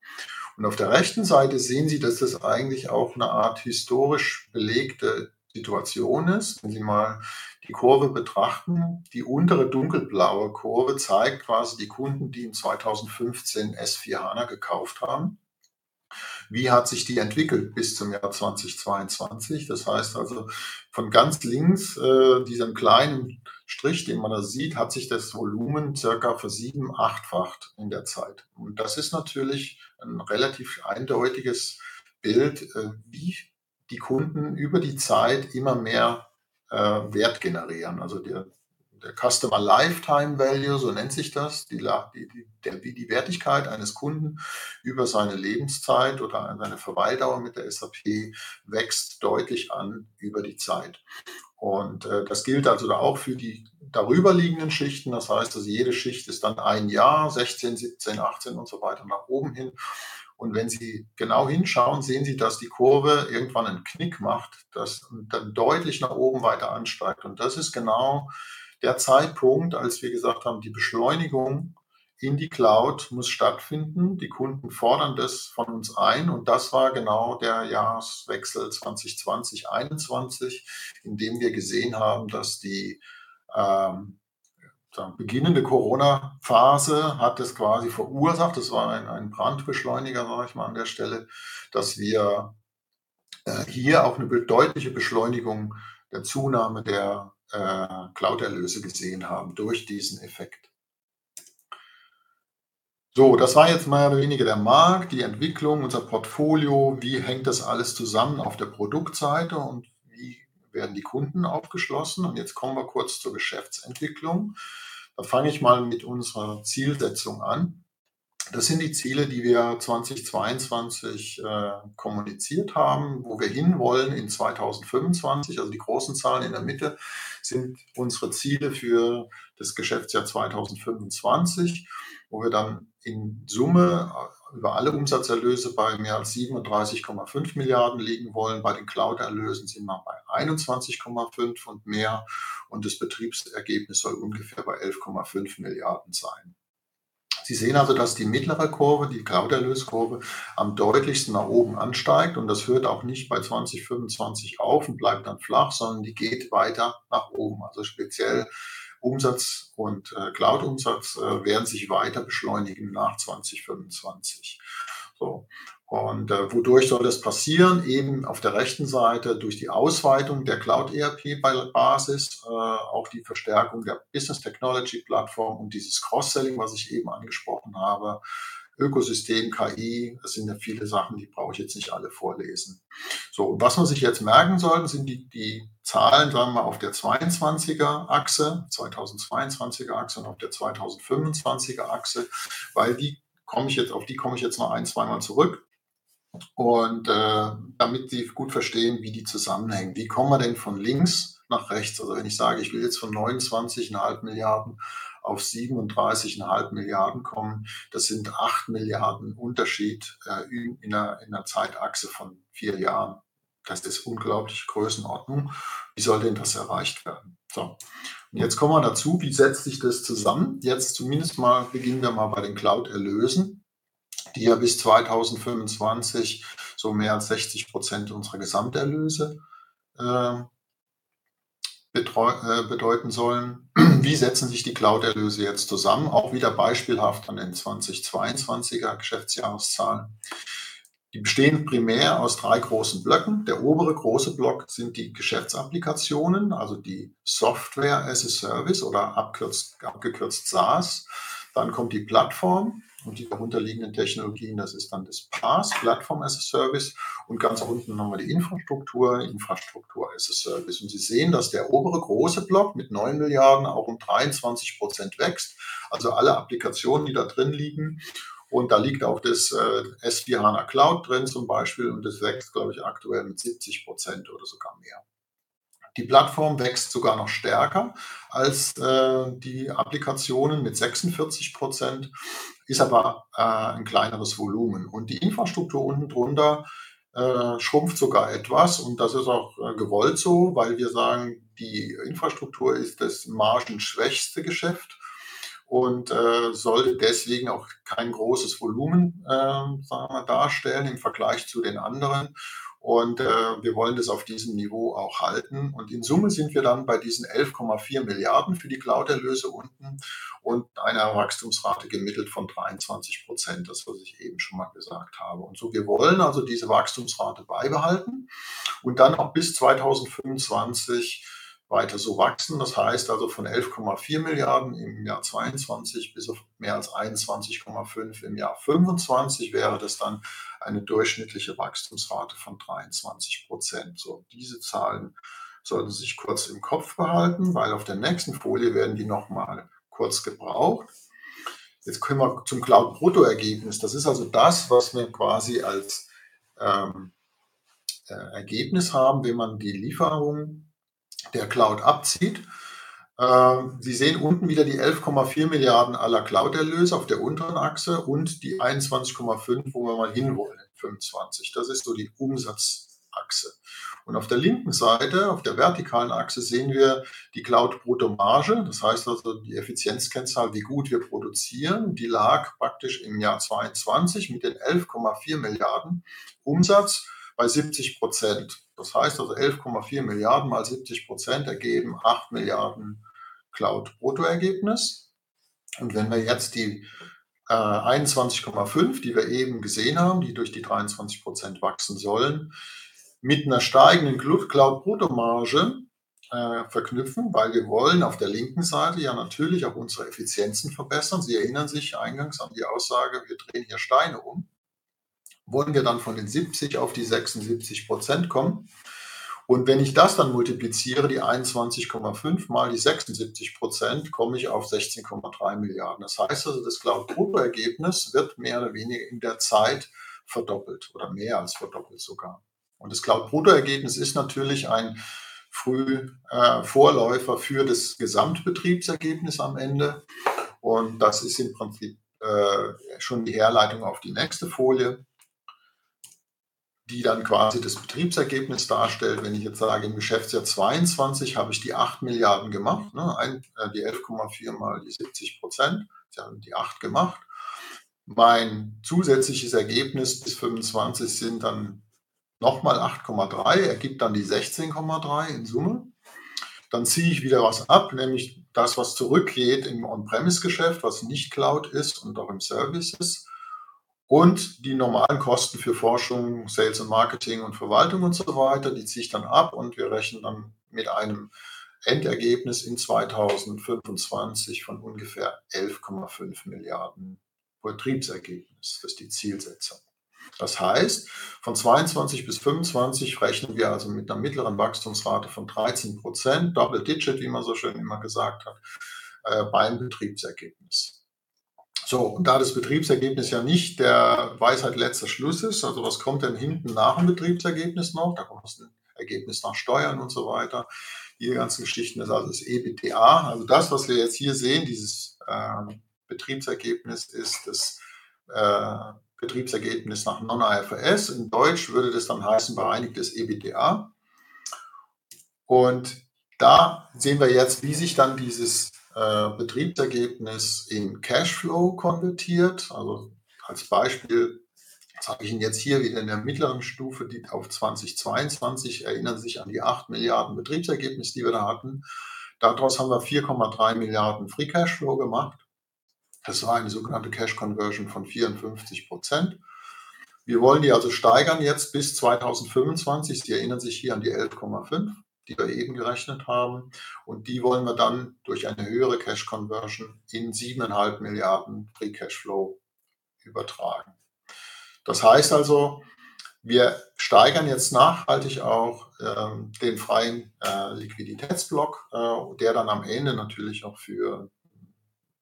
Und auf der rechten Seite sehen Sie, dass das eigentlich auch eine Art historisch belegte Situation ist. Wenn Sie mal die Kurve betrachten, die untere dunkelblaue Kurve zeigt quasi die Kunden, die in 2015 S4 HANA gekauft haben. Wie hat sich die entwickelt bis zum Jahr 2022? Das heißt also, von ganz links, äh, diesem kleinen Strich, den man da sieht, hat sich das Volumen circa versieben, achtfacht in der Zeit. Und das ist natürlich ein relativ eindeutiges Bild, äh, wie die Kunden über die Zeit immer mehr äh, Wert generieren. Also der, der Customer Lifetime Value, so nennt sich das, die, die, der, die Wertigkeit eines Kunden über seine Lebenszeit oder seine Verweildauer mit der SAP wächst deutlich an über die Zeit. Und äh, das gilt also auch für die darüber liegenden Schichten. Das heißt, also jede Schicht ist dann ein Jahr, 16, 17, 18 und so weiter nach oben hin. Und wenn Sie genau hinschauen, sehen Sie, dass die Kurve irgendwann einen Knick macht, das dann deutlich nach oben weiter ansteigt. Und das ist genau der Zeitpunkt, als wir gesagt haben, die Beschleunigung in die Cloud muss stattfinden. Die Kunden fordern das von uns ein und das war genau der Jahreswechsel 2020-21, in dem wir gesehen haben, dass die ähm, beginnende Corona-Phase hat es quasi verursacht, das war ein, ein Brandbeschleuniger, sage ich mal an der Stelle, dass wir äh, hier auch eine deutliche Beschleunigung der Zunahme der äh, Cloud-Erlöse gesehen haben durch diesen Effekt. So, das war jetzt mehr oder weniger der Markt, die Entwicklung, unser Portfolio, wie hängt das alles zusammen auf der Produktseite und wie werden die Kunden aufgeschlossen. Und jetzt kommen wir kurz zur Geschäftsentwicklung. Da fange ich mal mit unserer Zielsetzung an. Das sind die Ziele, die wir 2022 äh, kommuniziert haben, wo wir hinwollen in 2025. Also die großen Zahlen in der Mitte sind unsere Ziele für das Geschäftsjahr 2025, wo wir dann in Summe äh, über alle Umsatzerlöse bei mehr als 37,5 Milliarden liegen wollen. Bei den Cloud-Erlösen sind wir bei 21,5 und mehr. Und das Betriebsergebnis soll ungefähr bei 11,5 Milliarden sein. Sie sehen also, dass die mittlere Kurve, die Cloud-Erlöskurve, am deutlichsten nach oben ansteigt und das hört auch nicht bei 2025 auf und bleibt dann flach, sondern die geht weiter nach oben. Also speziell Umsatz und äh, Cloud-Umsatz äh, werden sich weiter beschleunigen nach 2025. So. Und äh, wodurch soll das passieren? Eben auf der rechten Seite durch die Ausweitung der Cloud-ERP-Basis, äh, auch die Verstärkung der Business Technology Plattform und dieses Cross-Selling, was ich eben angesprochen habe, Ökosystem, KI, das sind ja viele Sachen, die brauche ich jetzt nicht alle vorlesen. So, und was man sich jetzt merken sollte, sind die, die Zahlen, sagen wir mal, auf der 22er Achse, 2022er Achse und auf der 2025er Achse, weil die komme ich jetzt, auf die komme ich jetzt noch ein, zweimal zurück. Und äh, damit Sie gut verstehen, wie die zusammenhängen. Wie kommen wir denn von links nach rechts? Also wenn ich sage, ich will jetzt von 29,5 Milliarden auf 37,5 Milliarden kommen, das sind 8 Milliarden Unterschied äh, in, in, einer, in einer Zeitachse von vier Jahren. Das ist unglaubliche Größenordnung. Wie soll denn das erreicht werden? So. Und jetzt kommen wir dazu, wie setzt sich das zusammen? Jetzt zumindest mal beginnen wir mal bei den Cloud-Erlösen die ja bis 2025 so mehr als 60 Prozent unserer Gesamterlöse äh, äh, bedeuten sollen. Wie setzen sich die Cloud-Erlöse jetzt zusammen? Auch wieder beispielhaft an den 2022er Geschäftsjahreszahlen. Die bestehen primär aus drei großen Blöcken. Der obere große Block sind die Geschäftsapplikationen, also die Software as a Service oder abgekürzt SaaS. Dann kommt die Plattform, und die darunterliegenden Technologien, das ist dann das PaaS, Plattform as a Service. Und ganz unten haben wir die Infrastruktur, Infrastruktur as a Service. Und Sie sehen, dass der obere große Block mit 9 Milliarden auch um 23 Prozent wächst. Also alle Applikationen, die da drin liegen. Und da liegt auch das äh, S4 HANA Cloud drin zum Beispiel. Und das wächst, glaube ich, aktuell mit 70 Prozent oder sogar mehr. Die Plattform wächst sogar noch stärker als äh, die Applikationen mit 46 Prozent, ist aber äh, ein kleineres Volumen. Und die Infrastruktur unten drunter äh, schrumpft sogar etwas und das ist auch äh, gewollt so, weil wir sagen, die Infrastruktur ist das margenschwächste Geschäft und äh, sollte deswegen auch kein großes Volumen äh, sagen wir, darstellen im Vergleich zu den anderen. Und äh, wir wollen das auf diesem Niveau auch halten. Und in Summe sind wir dann bei diesen 11,4 Milliarden für die Cloud-Erlöse unten und einer Wachstumsrate gemittelt von 23 Prozent, das was ich eben schon mal gesagt habe. Und so, wir wollen also diese Wachstumsrate beibehalten und dann auch bis 2025 weiter so wachsen. Das heißt also von 11,4 Milliarden im Jahr 22 bis auf mehr als 21,5 im Jahr 25 wäre das dann eine durchschnittliche Wachstumsrate von 23 Prozent. So, diese Zahlen sollten Sie sich kurz im Kopf behalten, weil auf der nächsten Folie werden die nochmal kurz gebraucht. Jetzt kommen wir zum Cloud-Bruttoergebnis. Das ist also das, was wir quasi als ähm, äh, Ergebnis haben, wenn man die Lieferung der Cloud abzieht. Ähm, Sie sehen unten wieder die 11,4 Milliarden aller Cloud-Erlöse auf der unteren Achse und die 21,5, wo wir mal hinwollen, 25. Das ist so die Umsatzachse. Und auf der linken Seite, auf der vertikalen Achse, sehen wir die Cloud-Bruttomarge. Das heißt also die Effizienzkennzahl, wie gut wir produzieren. Die lag praktisch im Jahr 22 mit den 11,4 Milliarden Umsatz bei 70 Prozent. Das heißt also 11,4 Milliarden mal 70 Prozent ergeben 8 Milliarden Cloud-Bruttoergebnis. Und wenn wir jetzt die äh, 21,5, die wir eben gesehen haben, die durch die 23 Prozent wachsen sollen, mit einer steigenden Cloud-Bruttomarge äh, verknüpfen, weil wir wollen auf der linken Seite ja natürlich auch unsere Effizienzen verbessern. Sie erinnern sich eingangs an die Aussage, wir drehen hier Steine um. Wollen wir dann von den 70 auf die 76 Prozent kommen? Und wenn ich das dann multipliziere, die 21,5 mal die 76 Prozent, komme ich auf 16,3 Milliarden. Das heißt also, das Cloud-Bruttoergebnis wird mehr oder weniger in der Zeit verdoppelt oder mehr als verdoppelt sogar. Und das Cloud-Bruttoergebnis ist natürlich ein früh äh, Vorläufer für das Gesamtbetriebsergebnis am Ende. Und das ist im Prinzip äh, schon die Herleitung auf die nächste Folie, die dann quasi das Betriebsergebnis darstellt. Wenn ich jetzt sage, im Geschäftsjahr 22 habe ich die 8 Milliarden gemacht, ne, ein, äh, die 11,4 mal die 70 Prozent, sie haben die 8 gemacht. Mein zusätzliches Ergebnis bis 25 sind dann nochmal 8,3, ergibt dann die 16,3 in Summe. Dann ziehe ich wieder was ab, nämlich das, was zurückgeht im On-Premise-Geschäft, was nicht Cloud ist und auch im Service ist. Und die normalen Kosten für Forschung, Sales und Marketing und Verwaltung und so weiter, die ziehe ich dann ab und wir rechnen dann mit einem Endergebnis in 2025 von ungefähr 11,5 Milliarden Betriebsergebnis. Das ist die Zielsetzung. Das heißt, von 22 bis 25 rechnen wir also mit einer mittleren Wachstumsrate von 13 Prozent, Double Digit, wie man so schön immer gesagt hat, äh, beim Betriebsergebnis. So, und da das Betriebsergebnis ja nicht der Weisheit letzter Schluss ist, also was kommt denn hinten nach dem Betriebsergebnis noch? Da kommt das Ergebnis nach Steuern und so weiter. Die ganzen Geschichten, das ist also das EBTA. Also das, was wir jetzt hier sehen, dieses äh, Betriebsergebnis ist das äh, Betriebsergebnis nach Non-IFRS. In Deutsch würde das dann heißen bereinigtes EBITDA. Und da sehen wir jetzt, wie sich dann dieses äh, Betriebsergebnis in Cashflow konvertiert. Also als Beispiel sage ich Ihnen jetzt hier wieder in der mittleren Stufe die auf 2022, erinnern Sie sich an die 8 Milliarden Betriebsergebnis, die wir da hatten. Daraus haben wir 4,3 Milliarden Free Cashflow gemacht. Das war eine sogenannte Cash Conversion von 54 Prozent. Wir wollen die also steigern jetzt bis 2025. Sie erinnern sich hier an die 11,5, die wir eben gerechnet haben. Und die wollen wir dann durch eine höhere Cash Conversion in 7,5 Milliarden Free Cashflow übertragen. Das heißt also, wir steigern jetzt nachhaltig auch ähm, den freien äh, Liquiditätsblock, äh, der dann am Ende natürlich auch für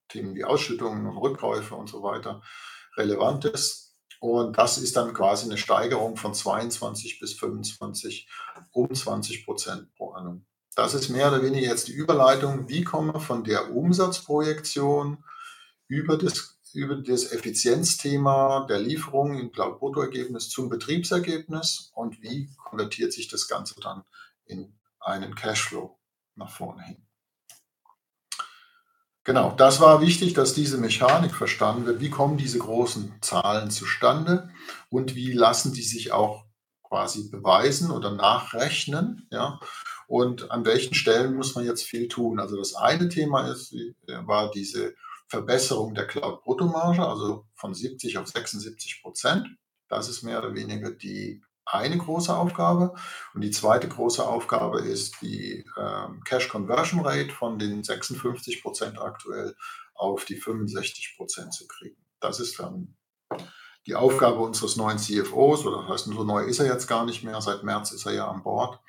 Themen wie Ausschüttungen und Rückkäufe und so weiter relevant ist. Und das ist dann quasi eine Steigerung von 22 bis 25 um 20 Prozent pro annum. Das ist mehr oder weniger jetzt die Überleitung, wie kommen wir von der Umsatzprojektion über das, über das Effizienzthema der Lieferung im Cloud-Bruttoergebnis zum Betriebsergebnis und wie konvertiert sich das Ganze dann in einen Cashflow nach vorne hin. Genau, das war wichtig, dass diese Mechanik verstanden wird. Wie kommen diese großen Zahlen zustande und wie lassen die sich auch quasi beweisen oder nachrechnen? Ja? Und an welchen Stellen muss man jetzt viel tun? Also das eine Thema ist, war diese Verbesserung der Cloud-Bruttomarge, also von 70 auf 76 Prozent. Das ist mehr oder weniger die eine große Aufgabe. Und die zweite große Aufgabe ist die ähm, Cash Conversion Rate von den 56 Prozent aktuell auf die 65 Prozent zu kriegen. Das ist dann die Aufgabe unseres neuen CFOs, oder das heißt, so neu ist er jetzt gar nicht mehr, seit März ist er ja an Bord.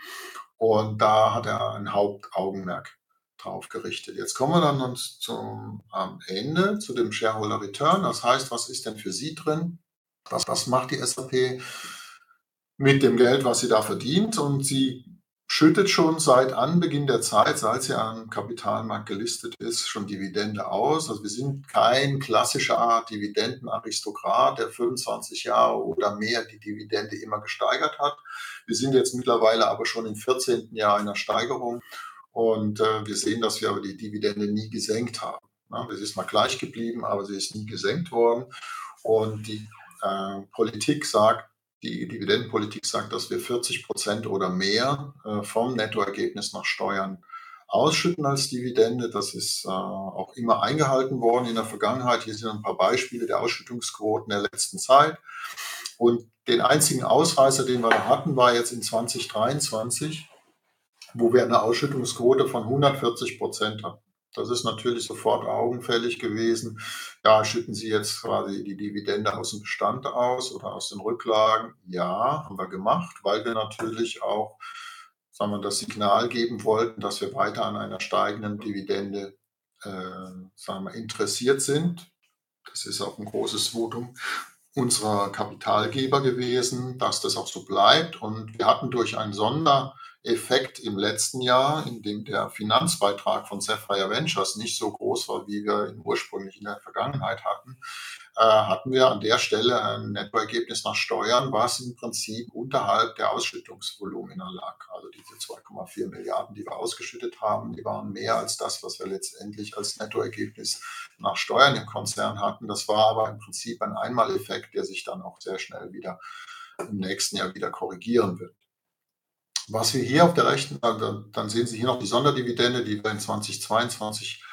Und da hat er ein Hauptaugenmerk drauf gerichtet. Jetzt kommen wir dann uns zum am Ende zu dem Shareholder Return. Das heißt, was ist denn für Sie drin? Was, was macht die SAP? Mit dem Geld, was sie da verdient. Und sie schüttet schon seit Anbeginn der Zeit, seit sie am Kapitalmarkt gelistet ist, schon Dividende aus. Also wir sind kein klassischer Dividendenaristokrat, der 25 Jahre oder mehr die Dividende immer gesteigert hat. Wir sind jetzt mittlerweile aber schon im 14. Jahr einer Steigerung und äh, wir sehen, dass wir aber die Dividende nie gesenkt haben. Ja, sie ist mal gleich geblieben, aber sie ist nie gesenkt worden. Und die äh, Politik sagt, die Dividendenpolitik sagt, dass wir 40 Prozent oder mehr äh, vom Nettoergebnis nach Steuern ausschütten als Dividende. Das ist äh, auch immer eingehalten worden in der Vergangenheit. Hier sind ein paar Beispiele der Ausschüttungsquoten der letzten Zeit. Und den einzigen Ausreißer, den wir da hatten, war jetzt in 2023, wo wir eine Ausschüttungsquote von 140 Prozent hatten. Das ist natürlich sofort augenfällig gewesen. Ja, schütten Sie jetzt quasi die Dividende aus dem Bestand aus oder aus den Rücklagen? Ja, haben wir gemacht, weil wir natürlich auch sagen wir, das Signal geben wollten, dass wir weiter an einer steigenden Dividende äh, sagen wir, interessiert sind. Das ist auch ein großes Votum unserer Kapitalgeber gewesen, dass das auch so bleibt. Und wir hatten durch ein Sonder Effekt im letzten Jahr, in dem der Finanzbeitrag von Sapphire Ventures nicht so groß war, wie wir ihn ursprünglich in der Vergangenheit hatten, äh, hatten wir an der Stelle ein Nettoergebnis nach Steuern, was im Prinzip unterhalb der Ausschüttungsvolumina lag. Also diese 2,4 Milliarden, die wir ausgeschüttet haben, die waren mehr als das, was wir letztendlich als Nettoergebnis nach Steuern im Konzern hatten. Das war aber im Prinzip ein Einmaleffekt, der sich dann auch sehr schnell wieder im nächsten Jahr wieder korrigieren wird. Was wir hier auf der rechten, dann sehen Sie hier noch die Sonderdividende, die wir in 2022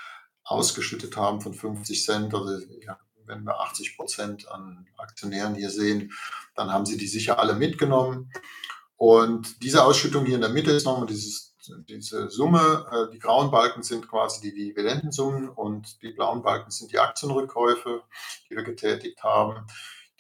ausgeschüttet haben von 50 Cent. Also ja, wenn wir 80 Prozent an Aktionären hier sehen, dann haben Sie die sicher alle mitgenommen. Und diese Ausschüttung hier in der Mitte ist nochmal dieses, diese Summe. Äh, die grauen Balken sind quasi die Dividendensummen und die blauen Balken sind die Aktienrückkäufe, die wir getätigt haben.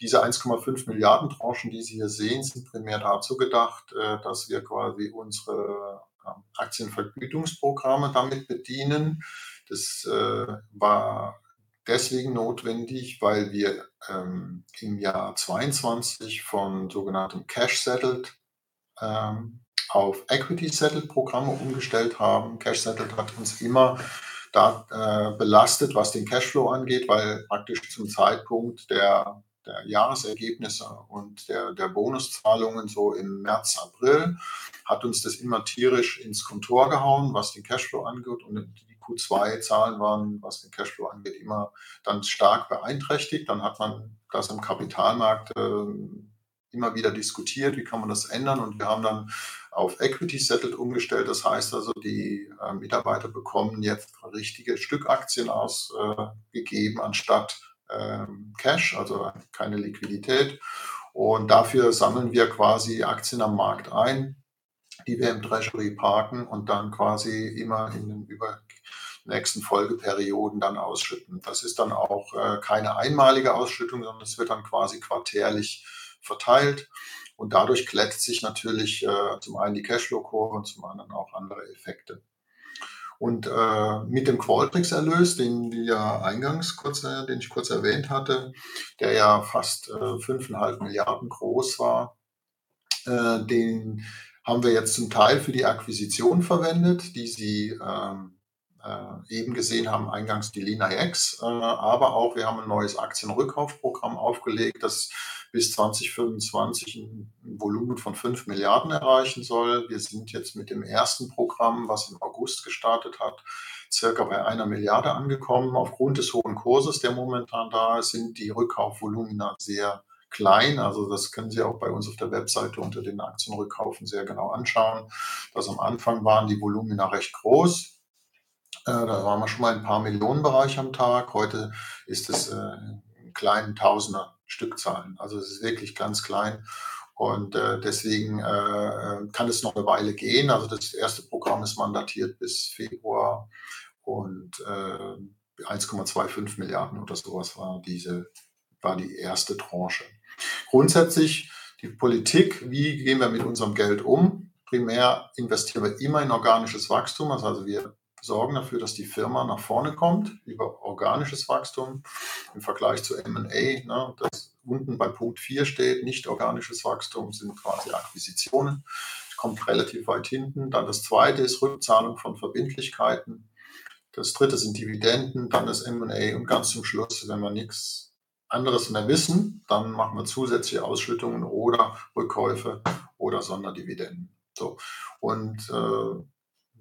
Diese 1,5 Milliarden Tranchen, die Sie hier sehen, sind primär dazu gedacht, äh, dass wir quasi unsere ähm, Aktienvergütungsprogramme damit bedienen. Das äh, war deswegen notwendig, weil wir ähm, im Jahr 22 von sogenanntem Cash-Settled ähm, auf Equity-Settled Programme umgestellt haben. Cash-Settled hat uns immer da äh, belastet, was den Cashflow angeht, weil praktisch zum Zeitpunkt der der Jahresergebnisse und der, der Bonuszahlungen so im März, April hat uns das immer tierisch ins Kontor gehauen, was den Cashflow angeht. Und die Q2-Zahlen waren, was den Cashflow angeht, immer dann stark beeinträchtigt. Dann hat man das im Kapitalmarkt äh, immer wieder diskutiert, wie kann man das ändern. Und wir haben dann auf Equity Settled umgestellt. Das heißt also, die äh, Mitarbeiter bekommen jetzt richtige Stückaktien ausgegeben, äh, anstatt Cash, also keine Liquidität. Und dafür sammeln wir quasi Aktien am Markt ein, die wir im Treasury parken und dann quasi immer in den über nächsten Folgeperioden dann ausschütten. Das ist dann auch äh, keine einmalige Ausschüttung, sondern es wird dann quasi quartärlich verteilt. Und dadurch glättet sich natürlich äh, zum einen die Cashflow-Kurve und zum anderen auch andere Effekte. Und äh, mit dem Qualtrics-Erlös, den ja eingangs kurz, äh, den ich kurz erwähnt hatte, der ja fast äh, 5,5 Milliarden groß war, äh, den haben wir jetzt zum Teil für die Akquisition verwendet, die Sie ähm, äh, eben gesehen haben, eingangs die LinaX, äh, aber auch wir haben ein neues Aktienrückkaufprogramm aufgelegt, das bis 2025 ein Volumen von 5 Milliarden erreichen soll. Wir sind jetzt mit dem ersten Programm, was im August gestartet hat, circa bei einer Milliarde angekommen. Aufgrund des hohen Kurses, der momentan da ist, sind die Rückkaufvolumina sehr klein. Also das können Sie auch bei uns auf der Webseite unter den Aktienrückkaufen sehr genau anschauen. Das am Anfang waren die Volumina recht groß. Äh, da waren wir schon mal ein paar Millionen Bereich am Tag. Heute ist es äh, in kleinen Tausender Stückzahlen. Also es ist wirklich ganz klein. Und äh, deswegen äh, kann es noch eine Weile gehen. Also das erste Programm ist mandatiert bis Februar und äh, 1,25 Milliarden oder sowas war diese, war die erste Tranche. Grundsätzlich die Politik, wie gehen wir mit unserem Geld um? Primär investieren wir immer in organisches Wachstum. Also wir sorgen dafür, dass die Firma nach vorne kommt über organisches Wachstum im Vergleich zu MA, ne, das unten bei Punkt 4 steht, nicht organisches Wachstum sind quasi Akquisitionen, kommt relativ weit hinten. Dann das zweite ist Rückzahlung von Verbindlichkeiten. Das dritte sind Dividenden, dann das MA und ganz zum Schluss, wenn wir nichts anderes mehr wissen, dann machen wir zusätzliche Ausschüttungen oder Rückkäufe oder Sonderdividenden. So. Und äh,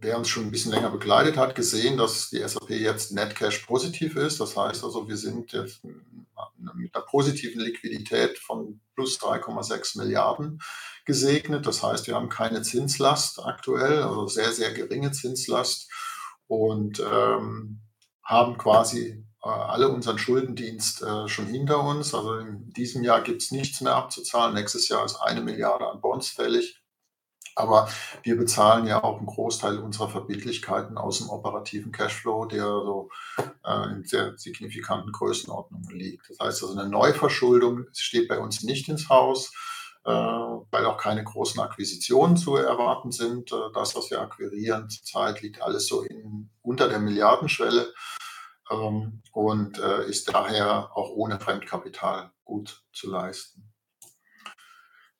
wer uns schon ein bisschen länger begleitet hat, gesehen, dass die SAP jetzt Net Cash positiv ist. Das heißt also, wir sind jetzt mit einer positiven Liquidität von plus 3,6 Milliarden gesegnet. Das heißt, wir haben keine Zinslast aktuell, also sehr, sehr geringe Zinslast. und ähm, haben quasi äh, alle unseren Schuldendienst äh, schon hinter uns. Also in diesem Jahr gibt es nichts mehr abzuzahlen. Nächstes Jahr ist eine Milliarde an Bonds fällig. Aber wir bezahlen ja auch einen Großteil unserer Verbindlichkeiten aus dem operativen Cashflow, der so äh, in sehr signifikanten Größenordnungen liegt. Das heißt also, eine Neuverschuldung steht bei uns nicht ins Haus, äh, weil auch keine großen Akquisitionen zu erwarten sind. Äh, das, was wir akquirieren zurzeit, liegt alles so in, unter der Milliardenschwelle ähm, und äh, ist daher auch ohne Fremdkapital gut zu leisten.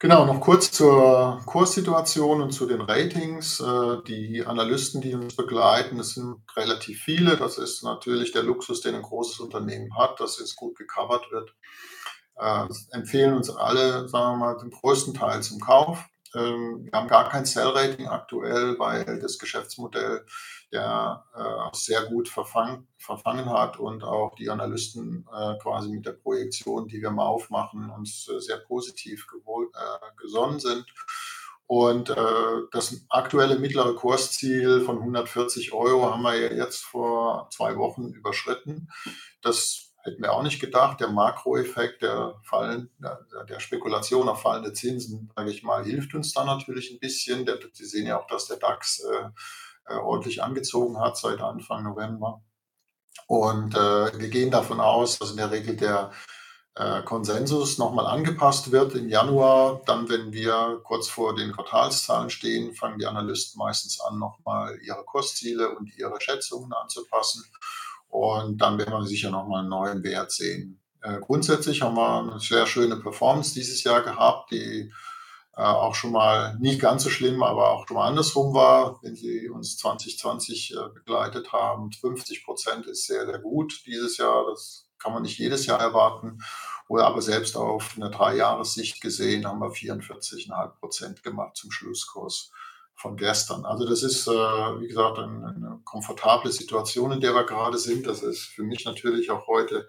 Genau, noch kurz zur Kurssituation und zu den Ratings. Äh, die Analysten, die uns begleiten, das sind relativ viele. Das ist natürlich der Luxus, den ein großes Unternehmen hat, dass es gut gecovert wird. Äh, empfehlen uns alle, sagen wir mal, den größten Teil zum Kauf. Ähm, wir haben gar kein Sell-Rating aktuell, weil das Geschäftsmodell ja äh, sehr gut verfangen, verfangen hat und auch die Analysten äh, quasi mit der Projektion, die wir mal aufmachen, uns äh, sehr positiv gewohl, äh, gesonnen sind. Und äh, das aktuelle mittlere Kursziel von 140 Euro haben wir jetzt vor zwei Wochen überschritten. Das hätten wir auch nicht gedacht. Der Makroeffekt der, Fallen, der Spekulation auf fallende Zinsen, sage ich mal, hilft uns da natürlich ein bisschen. Der, Sie sehen ja auch, dass der DAX äh, ordentlich angezogen hat seit Anfang November. Und äh, wir gehen davon aus, dass in der Regel der äh, Konsensus nochmal angepasst wird im Januar. Dann, wenn wir kurz vor den Quartalszahlen stehen, fangen die Analysten meistens an, nochmal ihre Kursziele und ihre Schätzungen anzupassen. Und dann werden wir sicher nochmal einen neuen Wert sehen. Äh, grundsätzlich haben wir eine sehr schöne Performance dieses Jahr gehabt, die äh, auch schon mal nicht ganz so schlimm, aber auch schon mal andersrum war, wenn Sie uns 2020 äh, begleitet haben. 50 Prozent ist sehr, sehr gut dieses Jahr. Das kann man nicht jedes Jahr erwarten. Oder aber selbst auf eine Drei-Jahres-Sicht gesehen haben wir 44,5 Prozent gemacht zum Schlusskurs von gestern. Also das ist, äh, wie gesagt, eine, eine, komfortable Situation, in der wir gerade sind. Das ist für mich natürlich auch heute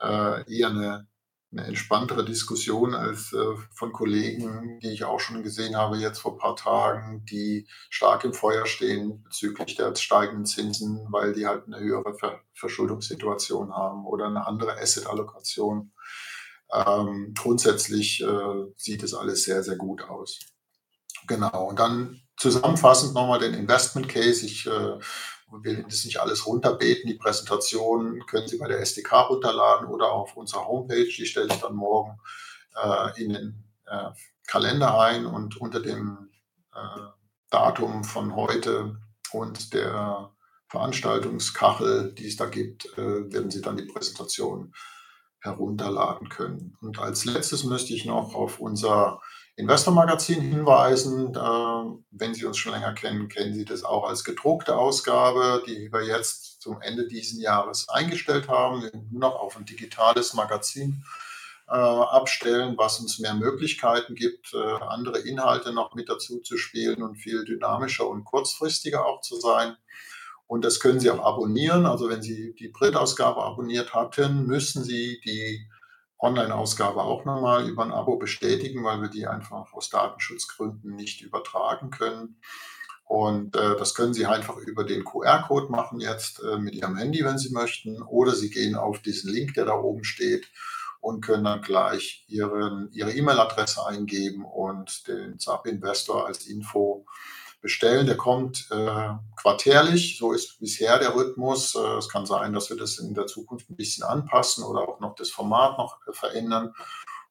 äh, eher eine, eine, entspanntere Diskussion als äh, von Kollegen, die ich auch schon gesehen habe jetzt vor ein paar Tagen, die stark im Feuer stehen bezüglich der steigenden Zinsen, weil die halt eine höhere Ver Verschuldungssituation haben oder eine andere Asset-Allokation. Ähm, grundsätzlich äh, sieht es alles sehr, sehr gut aus. Genau, und dann zusammenfassend nochmal den Investment Case. Ich äh, will das nicht alles runterbeten. Die Präsentation können Sie bei der SDK runterladen oder auf unserer Homepage. Die stelle ich dann morgen äh, in den äh, Kalender ein und unter dem äh, Datum von heute und der Veranstaltungskachel, die es da gibt, äh, werden Sie dann die Präsentation herunterladen können. Und als letztes möchte ich noch auf unser Investor-Magazin hinweisen. wenn Sie uns schon länger kennen, kennen Sie das auch als gedruckte Ausgabe, die wir jetzt zum Ende dieses Jahres eingestellt haben, nur noch auf ein digitales Magazin äh, abstellen, was uns mehr Möglichkeiten gibt, äh, andere Inhalte noch mit dazu zu spielen und viel dynamischer und kurzfristiger auch zu sein. Und das können Sie auch abonnieren. Also wenn Sie die Printausgabe abonniert hatten, müssen Sie die Online-Ausgabe auch nochmal über ein Abo bestätigen, weil wir die einfach aus Datenschutzgründen nicht übertragen können. Und äh, das können Sie einfach über den QR-Code machen jetzt äh, mit Ihrem Handy, wenn Sie möchten. Oder Sie gehen auf diesen Link, der da oben steht und können dann gleich Ihren, Ihre E-Mail-Adresse eingeben und den SAP Investor als Info bestellen. Der kommt äh, quartärlich, so ist bisher der Rhythmus. Äh, es kann sein, dass wir das in der Zukunft ein bisschen anpassen oder auch noch das Format noch äh, verändern.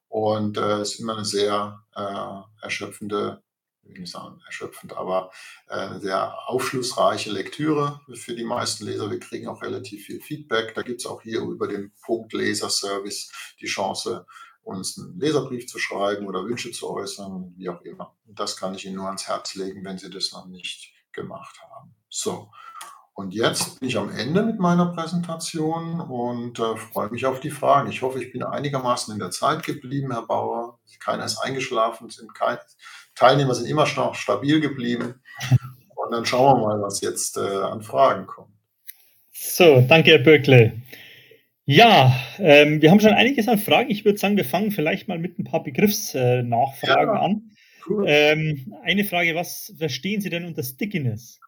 Und äh, es ist immer eine sehr äh, erschöpfende, ich will nicht sagen erschöpfend, aber äh, sehr aufschlussreiche Lektüre für die meisten Leser. Wir kriegen auch relativ viel Feedback. Da gibt es auch hier über den Punkt Leserservice die Chance, uns einen Leserbrief zu schreiben oder Wünsche zu äußern, wie auch immer. Das kann ich Ihnen nur ans Herz legen, wenn Sie das noch nicht gemacht haben. So, und jetzt bin ich am Ende mit meiner Präsentation und äh, freue mich auf die Fragen. Ich hoffe, ich bin einigermaßen in der Zeit geblieben, Herr Bauer. Keiner ist eingeschlafen, sind kein, Teilnehmer sind immer noch stabil geblieben. Und dann schauen wir mal, was jetzt äh, an Fragen kommt. So, danke, Herr Böckle. Ja, ähm, wir haben schon einiges an Fragen. Ich würde sagen, wir fangen vielleicht mal mit ein paar Begriffsnachfragen ja, an. Cool. Ähm, eine Frage, was verstehen Sie denn unter Stickiness?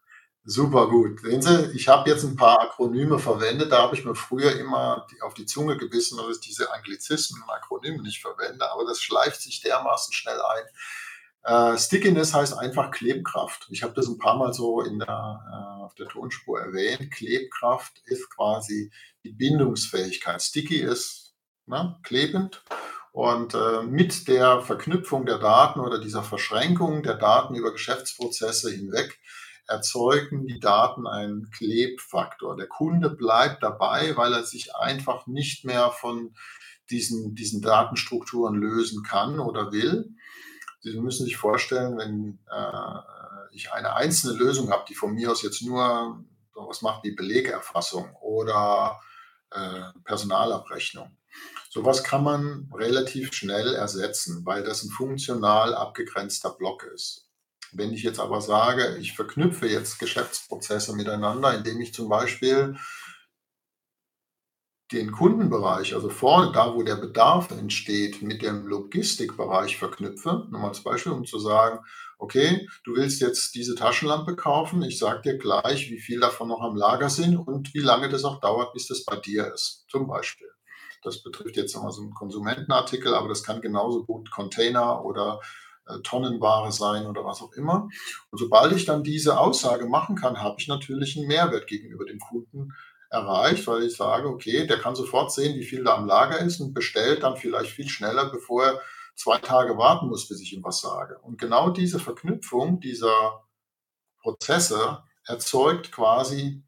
Super gut. Sehen Sie, ich habe jetzt ein paar Akronyme verwendet, da habe ich mir früher immer auf die Zunge gebissen, dass ich diese Anglizismen und Akronyme nicht verwende, aber das schleift sich dermaßen schnell ein. Äh, Stickiness heißt einfach Klebkraft. Ich habe das ein paar Mal so in der, äh, auf der Tonspur erwähnt. Klebkraft ist quasi die Bindungsfähigkeit. Sticky ist ne, klebend und äh, mit der Verknüpfung der Daten oder dieser Verschränkung der Daten über Geschäftsprozesse hinweg erzeugen die Daten einen Klebfaktor. Der Kunde bleibt dabei, weil er sich einfach nicht mehr von diesen, diesen Datenstrukturen lösen kann oder will. Sie müssen sich vorstellen, wenn äh, ich eine einzelne Lösung habe, die von mir aus jetzt nur was macht wie Belegerfassung oder äh, Personalabrechnung. Sowas kann man relativ schnell ersetzen, weil das ein funktional abgegrenzter Block ist. Wenn ich jetzt aber sage, ich verknüpfe jetzt Geschäftsprozesse miteinander, indem ich zum Beispiel den Kundenbereich, also vorne da, wo der Bedarf entsteht, mit dem Logistikbereich verknüpfe, nochmal als Beispiel, um zu sagen, okay, du willst jetzt diese Taschenlampe kaufen, ich sage dir gleich, wie viel davon noch am Lager sind und wie lange das auch dauert, bis das bei dir ist, zum Beispiel. Das betrifft jetzt nochmal so einen Konsumentenartikel, aber das kann genauso gut Container oder äh, Tonnenware sein oder was auch immer. Und sobald ich dann diese Aussage machen kann, habe ich natürlich einen Mehrwert gegenüber dem Kunden erreicht, weil ich sage, okay, der kann sofort sehen, wie viel da am Lager ist und bestellt dann vielleicht viel schneller, bevor er zwei Tage warten muss, bis ich ihm was sage. Und genau diese Verknüpfung dieser Prozesse erzeugt quasi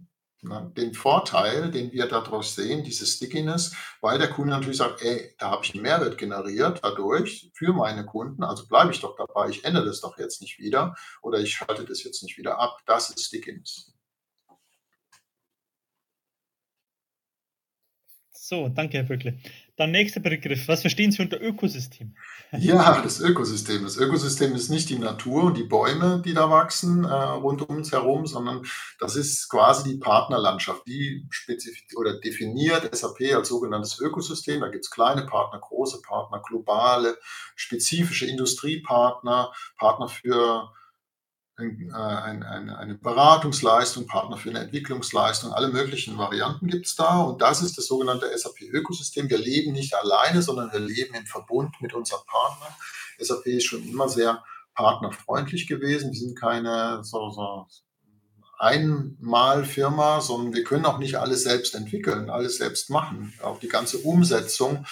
Ne, den Vorteil, den wir daraus sehen, diese Stickiness, weil der Kunde natürlich sagt, ey, da habe ich einen Mehrwert generiert dadurch für meine Kunden, also bleibe ich doch dabei, ich ändere das doch jetzt nicht wieder oder ich schalte das jetzt nicht wieder ab. Das ist Stickiness. So, danke, Herr Böckle. Dann nächster Begriff. Was verstehen Sie unter Ökosystem? Ja, das Ökosystem. Das Ökosystem ist nicht die Natur und die Bäume, die da wachsen äh, rund um uns herum, sondern das ist quasi die Partnerlandschaft. Die oder definiert SAP als sogenanntes Ökosystem. Da gibt es kleine Partner, große Partner, globale, spezifische Industriepartner, Partner für ein, äh, ein, eine Beratungsleistung, Partner für eine Entwicklungsleistung, alle möglichen Varianten gibt es da. Und das ist das sogenannte SAP-Ökosystem. Wir leben nicht alleine, sondern wir leben im Verbund mit unseren Partnern. SAP ist schon immer sehr partnerfreundlich gewesen. Wir sind keine so, so Einmalfirma, sondern wir können auch nicht alles selbst entwickeln, alles selbst machen. Auch die ganze Umsetzung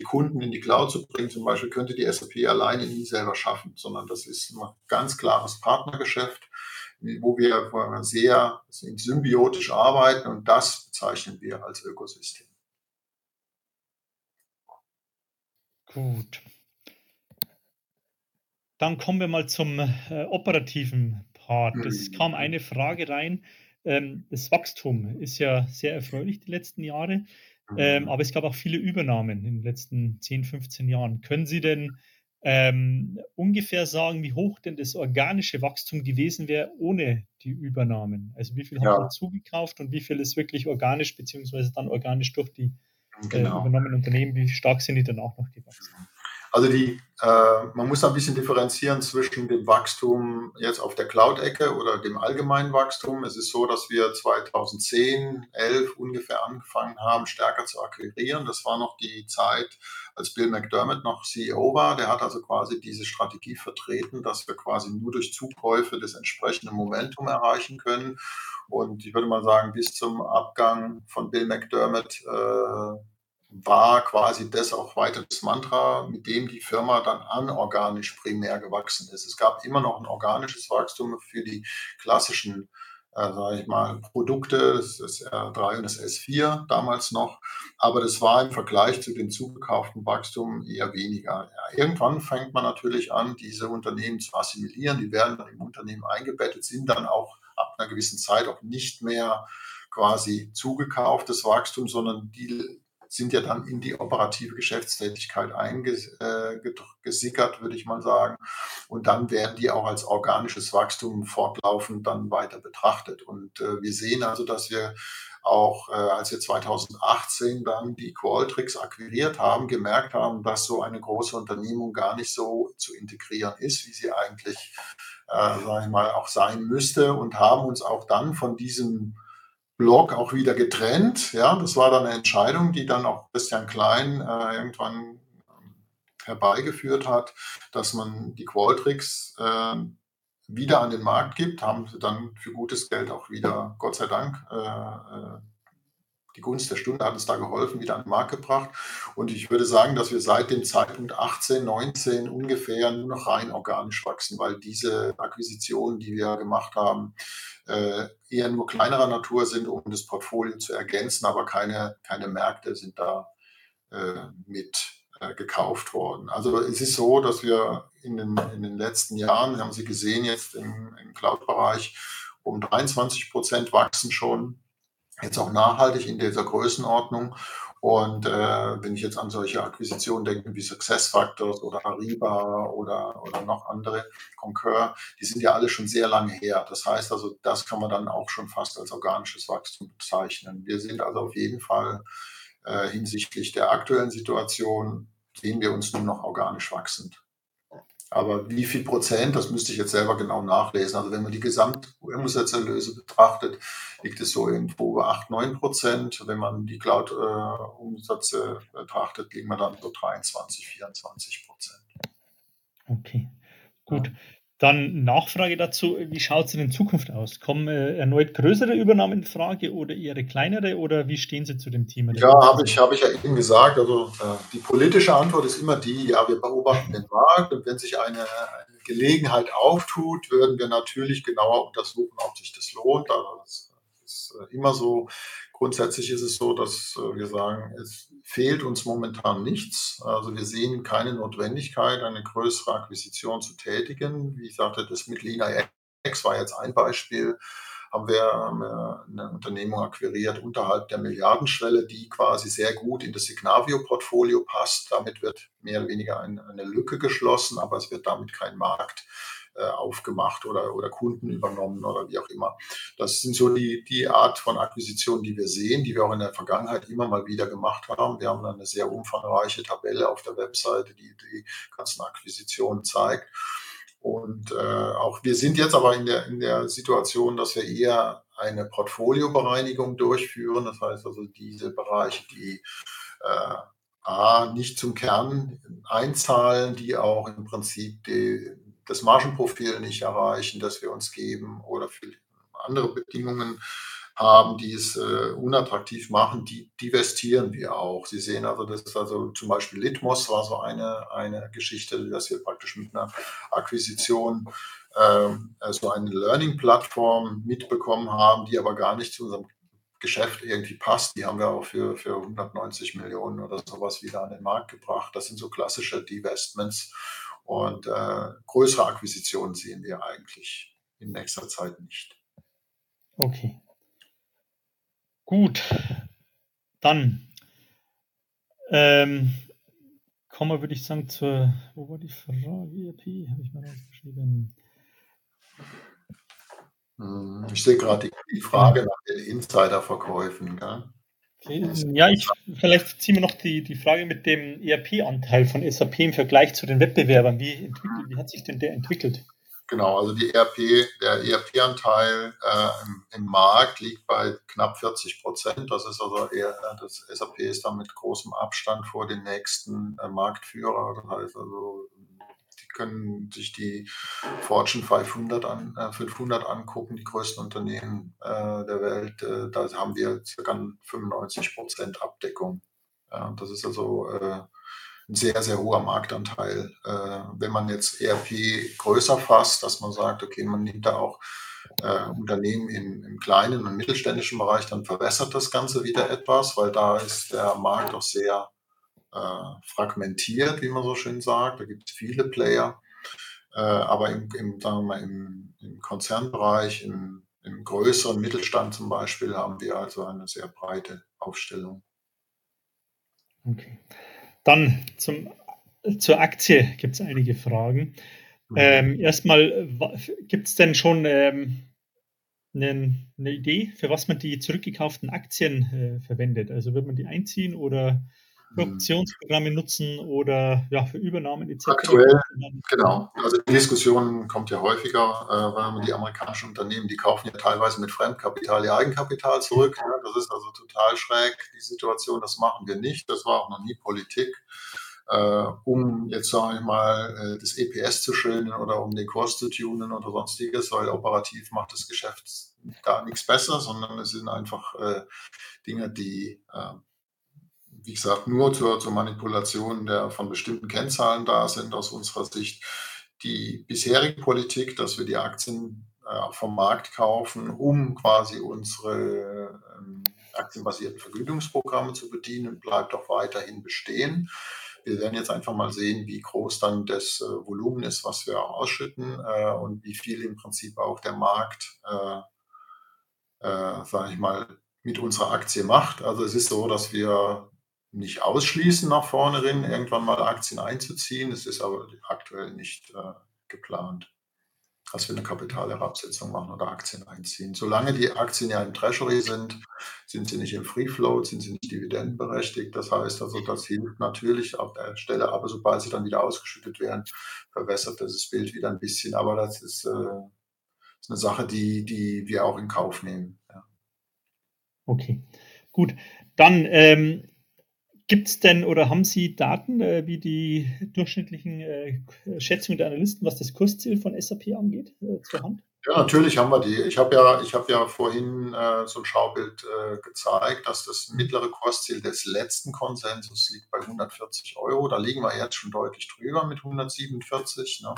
die Kunden in die Cloud zu bringen, zum Beispiel, könnte die SAP alleine nie selber schaffen, sondern das ist ein ganz klares Partnergeschäft, wo wir, sehr symbiotisch arbeiten und das bezeichnen wir als Ökosystem. Gut. Dann kommen wir mal zum äh, operativen Part. Es mhm. kam eine Frage rein. Ähm, das Wachstum ist ja sehr erfreulich die letzten Jahre. Ähm, mhm. aber es gab auch viele Übernahmen in den letzten 10, 15 Jahren. Können Sie denn ähm, ungefähr sagen, wie hoch denn das organische Wachstum gewesen wäre ohne die Übernahmen? Also wie viel ja. haben Sie zugekauft und wie viel ist wirklich organisch, beziehungsweise dann organisch durch die äh, genau. äh, übernommenen Unternehmen, wie stark sind die dann auch noch gewachsen? Also die, äh, man muss ein bisschen differenzieren zwischen dem Wachstum jetzt auf der Cloud-Ecke oder dem allgemeinen Wachstum. Es ist so, dass wir 2010, 11 ungefähr angefangen haben, stärker zu akquirieren. Das war noch die Zeit, als Bill McDermott noch CEO war. Der hat also quasi diese Strategie vertreten, dass wir quasi nur durch Zukäufe das entsprechende Momentum erreichen können. Und ich würde mal sagen, bis zum Abgang von Bill McDermott äh, war quasi das auch weiter das Mantra, mit dem die Firma dann anorganisch primär gewachsen ist. Es gab immer noch ein organisches Wachstum für die klassischen, äh, sage ich mal, Produkte, das, R3 und das S4 damals noch, aber das war im Vergleich zu den zugekauften Wachstum eher weniger. Ja, irgendwann fängt man natürlich an, diese Unternehmen zu assimilieren, die werden dann im Unternehmen eingebettet, sind dann auch ab einer gewissen Zeit auch nicht mehr quasi zugekauftes Wachstum, sondern die sind ja dann in die operative Geschäftstätigkeit eingesickert, äh, würde ich mal sagen. Und dann werden die auch als organisches Wachstum fortlaufend dann weiter betrachtet. Und äh, wir sehen also, dass wir auch äh, als wir 2018 dann die Qualtrics akquiriert haben, gemerkt haben, dass so eine große Unternehmung gar nicht so zu integrieren ist, wie sie eigentlich äh, sage ich mal, auch sein müsste und haben uns auch dann von diesem Blog auch wieder getrennt. Ja, das war dann eine Entscheidung, die dann auch Christian Klein äh, irgendwann ähm, herbeigeführt hat, dass man die Qualtrics äh, wieder an den Markt gibt, haben sie dann für gutes Geld auch wieder, Gott sei Dank, äh, äh die Gunst der Stunde hat uns da geholfen, wieder an den Markt gebracht. Und ich würde sagen, dass wir seit dem Zeitpunkt 18, 19 ungefähr nur noch rein organisch wachsen, weil diese Akquisitionen, die wir gemacht haben, äh, eher nur kleinerer Natur sind, um das Portfolio zu ergänzen, aber keine, keine Märkte sind da äh, mit äh, gekauft worden. Also es ist so, dass wir in den, in den letzten Jahren, haben Sie gesehen jetzt im, im Cloud-Bereich, um 23 Prozent wachsen schon jetzt auch nachhaltig in dieser Größenordnung. Und äh, wenn ich jetzt an solche Akquisitionen denke wie SuccessFactors oder Ariba oder, oder noch andere, Concur, die sind ja alle schon sehr lange her. Das heißt also, das kann man dann auch schon fast als organisches Wachstum bezeichnen. Wir sind also auf jeden Fall äh, hinsichtlich der aktuellen Situation, sehen wir uns nur noch organisch wachsend. Aber wie viel Prozent, das müsste ich jetzt selber genau nachlesen. Also wenn man die Gesamtumsatzerlöse betrachtet, liegt es so irgendwo bei 8, 9 Prozent. Wenn man die Cloud-Umsätze betrachtet, liegen wir dann so 23, 24 Prozent. Okay, gut. Ja. Dann Nachfrage dazu, wie schaut es in Zukunft aus? Kommen äh, erneut größere Übernahmen in Frage oder eher kleinere oder wie stehen Sie zu dem Thema? Ja, habe ich, hab ich ja eben gesagt. Also äh, die politische Antwort ist immer die, ja, wir beobachten den Markt und wenn sich eine, eine Gelegenheit auftut, würden wir natürlich genauer untersuchen, ob sich das lohnt. Also das ist äh, immer so. Grundsätzlich ist es so, dass äh, wir sagen, es fehlt uns momentan nichts. Also wir sehen keine Notwendigkeit, eine größere Akquisition zu tätigen. Wie ich sagte, das mit Lina X war jetzt ein Beispiel. Haben wir eine Unternehmung akquiriert unterhalb der Milliardenschwelle, die quasi sehr gut in das Signavio-Portfolio passt. Damit wird mehr oder weniger eine Lücke geschlossen, aber es wird damit kein Markt äh, aufgemacht oder, oder Kunden übernommen oder wie auch immer. Das sind so die, die Art von Akquisitionen, die wir sehen, die wir auch in der Vergangenheit immer mal wieder gemacht haben. Wir haben eine sehr umfangreiche Tabelle auf der Webseite, die die ganzen Akquisitionen zeigt. Und äh, auch wir sind jetzt aber in der, in der Situation, dass wir eher eine Portfoliobereinigung durchführen. Das heißt also diese Bereiche, die äh, A, nicht zum Kern einzahlen, die auch im Prinzip die, das Margenprofil nicht erreichen, das wir uns geben oder andere Bedingungen haben, die es äh, unattraktiv machen, die divestieren wir auch. Sie sehen also, das ist also zum Beispiel Litmos war so eine, eine Geschichte, dass wir praktisch mit einer Akquisition ähm, also eine Learning-Plattform mitbekommen haben, die aber gar nicht zu unserem Geschäft irgendwie passt. Die haben wir auch für, für 190 Millionen oder sowas wieder an den Markt gebracht. Das sind so klassische Divestments. Und äh, größere Akquisitionen sehen wir eigentlich in nächster Zeit nicht. Okay. Gut. Dann ähm, kommen wir, würde ich sagen, zur, wo war die Frage? ERP habe ich mal rausgeschrieben. Hm, ich sehe gerade die, die, Frage nach den Insiderverkäufen. Gell? Ja, ich, vielleicht ziehen wir noch die, die Frage mit dem ERP-Anteil von SAP im Vergleich zu den Wettbewerbern. Wie, wie hat sich denn der entwickelt? Genau, also die ERP, der ERP-Anteil äh, im, im, Markt liegt bei knapp 40 Prozent. Das ist also eher, das SAP ist da mit großem Abstand vor den nächsten äh, Marktführer. Das heißt also können sich die Fortune 500, an, äh, 500 angucken, die größten Unternehmen äh, der Welt. Äh, da haben wir ca. 95 Prozent Abdeckung. Ja, das ist also äh, ein sehr, sehr hoher Marktanteil. Äh, wenn man jetzt ERP größer fasst, dass man sagt, okay, man nimmt da auch äh, Unternehmen im, im, kleinen und mittelständischen Bereich, dann verwässert das Ganze wieder etwas, weil da ist der Markt auch sehr äh, fragmentiert, wie man so schön sagt. Da gibt es viele Player. Äh, aber im, im, sagen wir mal, im, im Konzernbereich, im, im größeren Mittelstand zum Beispiel, haben wir also eine sehr breite Aufstellung. Okay. Dann zum, zur Aktie gibt es einige Fragen. Mhm. Ähm, erstmal, gibt es denn schon ähm, eine, eine, Idee, für was man die zurückgekauften Aktien äh, verwendet? Also wird man die einziehen oder Produktionsprogramme nutzen oder ja, für Übernahmen etc. Aktuell, genau. Also die Diskussion kommt ja häufiger, äh, weil die amerikanischen Unternehmen, die kaufen ja teilweise mit Fremdkapital ihr Eigenkapital zurück. Ja, das ist also total schräg, die Situation. Das machen wir nicht. Das war auch noch nie Politik. Äh, um jetzt sage ich mal äh, das EPS zu schildern oder um den Kurs zu tunen oder sonstiges, weil operativ macht das Geschäft gar nichts besser, sondern es sind einfach Dinge, die wie gesagt, nur zur, zur Manipulation der von bestimmten Kennzahlen da sind aus unserer Sicht. Die bisherige Politik, dass wir die Aktien äh, vom Markt kaufen, um quasi unsere ähm, aktienbasierten Vergütungsprogramme zu bedienen, bleibt auch weiterhin bestehen. Wir werden jetzt einfach mal sehen, wie groß dann das äh, Volumen ist, was wir ausschütten äh, und wie viel im Prinzip auch der Markt, äh, äh, sage ich mal, mit unserer Aktie macht. Also es ist so, dass wir nicht ausschließen, nach vorne hin irgendwann mal Aktien einzuziehen. Es ist aber aktuell nicht äh, geplant, dass wir eine Kapitalherabsetzung machen oder Aktien einziehen. Solange die Aktien ja im Treasury sind, sind sie nicht im Free Float, sind sie nicht dividendenberechtigt. Das heißt also, das hilft natürlich auf der Stelle, aber sobald sie dann wieder ausgeschüttet werden, verwässert das Bild wieder ein bisschen. Aber das ist, äh, ist eine Sache, die, die wir auch in Kauf nehmen. Ja. Okay, gut. Dann ähm, Gibt es denn oder haben Sie Daten, äh, wie die durchschnittlichen äh, Schätzungen der Analysten, was das Kursziel von SAP angeht, äh, zur Hand? Ja, natürlich haben wir die. Ich habe ja, hab ja vorhin äh, so ein Schaubild äh, gezeigt, dass das mittlere Kursziel des letzten Konsensus liegt bei 140 Euro. Da liegen wir jetzt schon deutlich drüber mit 147. Ne?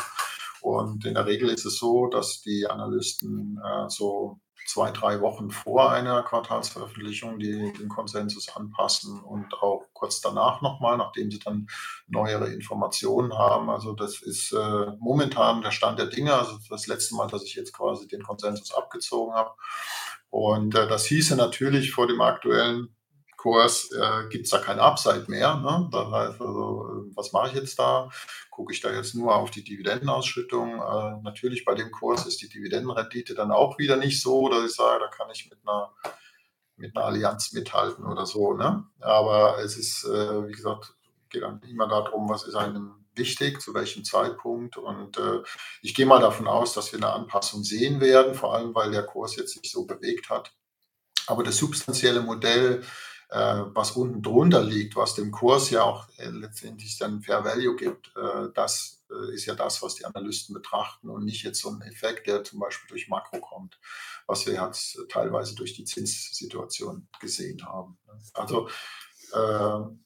Und in der Regel ist es so, dass die Analysten äh, so zwei, drei Wochen vor einer Quartalsveröffentlichung die, den Konsensus anpassen und auch kurz danach nochmal, nachdem sie dann neuere Informationen haben. Also das ist äh, momentan der Stand der Dinge. Also das letzte Mal, dass ich jetzt quasi den Konsensus abgezogen habe. Und äh, das hieße natürlich vor dem aktuellen Kurs äh, gibt es da kein Upside mehr. Ne? Das heißt also, äh, was mache ich jetzt da? Gucke ich da jetzt nur auf die Dividendenausschüttung? Äh, natürlich bei dem Kurs ist die Dividendenrendite dann auch wieder nicht so, dass ich sage, da kann ich mit einer, mit einer Allianz mithalten oder so. Ne? Aber es ist, äh, wie gesagt, geht dann immer darum, was ist einem wichtig, zu welchem Zeitpunkt. Und äh, ich gehe mal davon aus, dass wir eine Anpassung sehen werden, vor allem weil der Kurs jetzt sich so bewegt hat. Aber das substanzielle Modell was unten drunter liegt, was dem Kurs ja auch äh, letztendlich dann Fair Value gibt, äh, das ist ja das, was die Analysten betrachten und nicht jetzt so ein Effekt, der zum Beispiel durch Makro kommt, was wir jetzt teilweise durch die Zinssituation gesehen haben. Also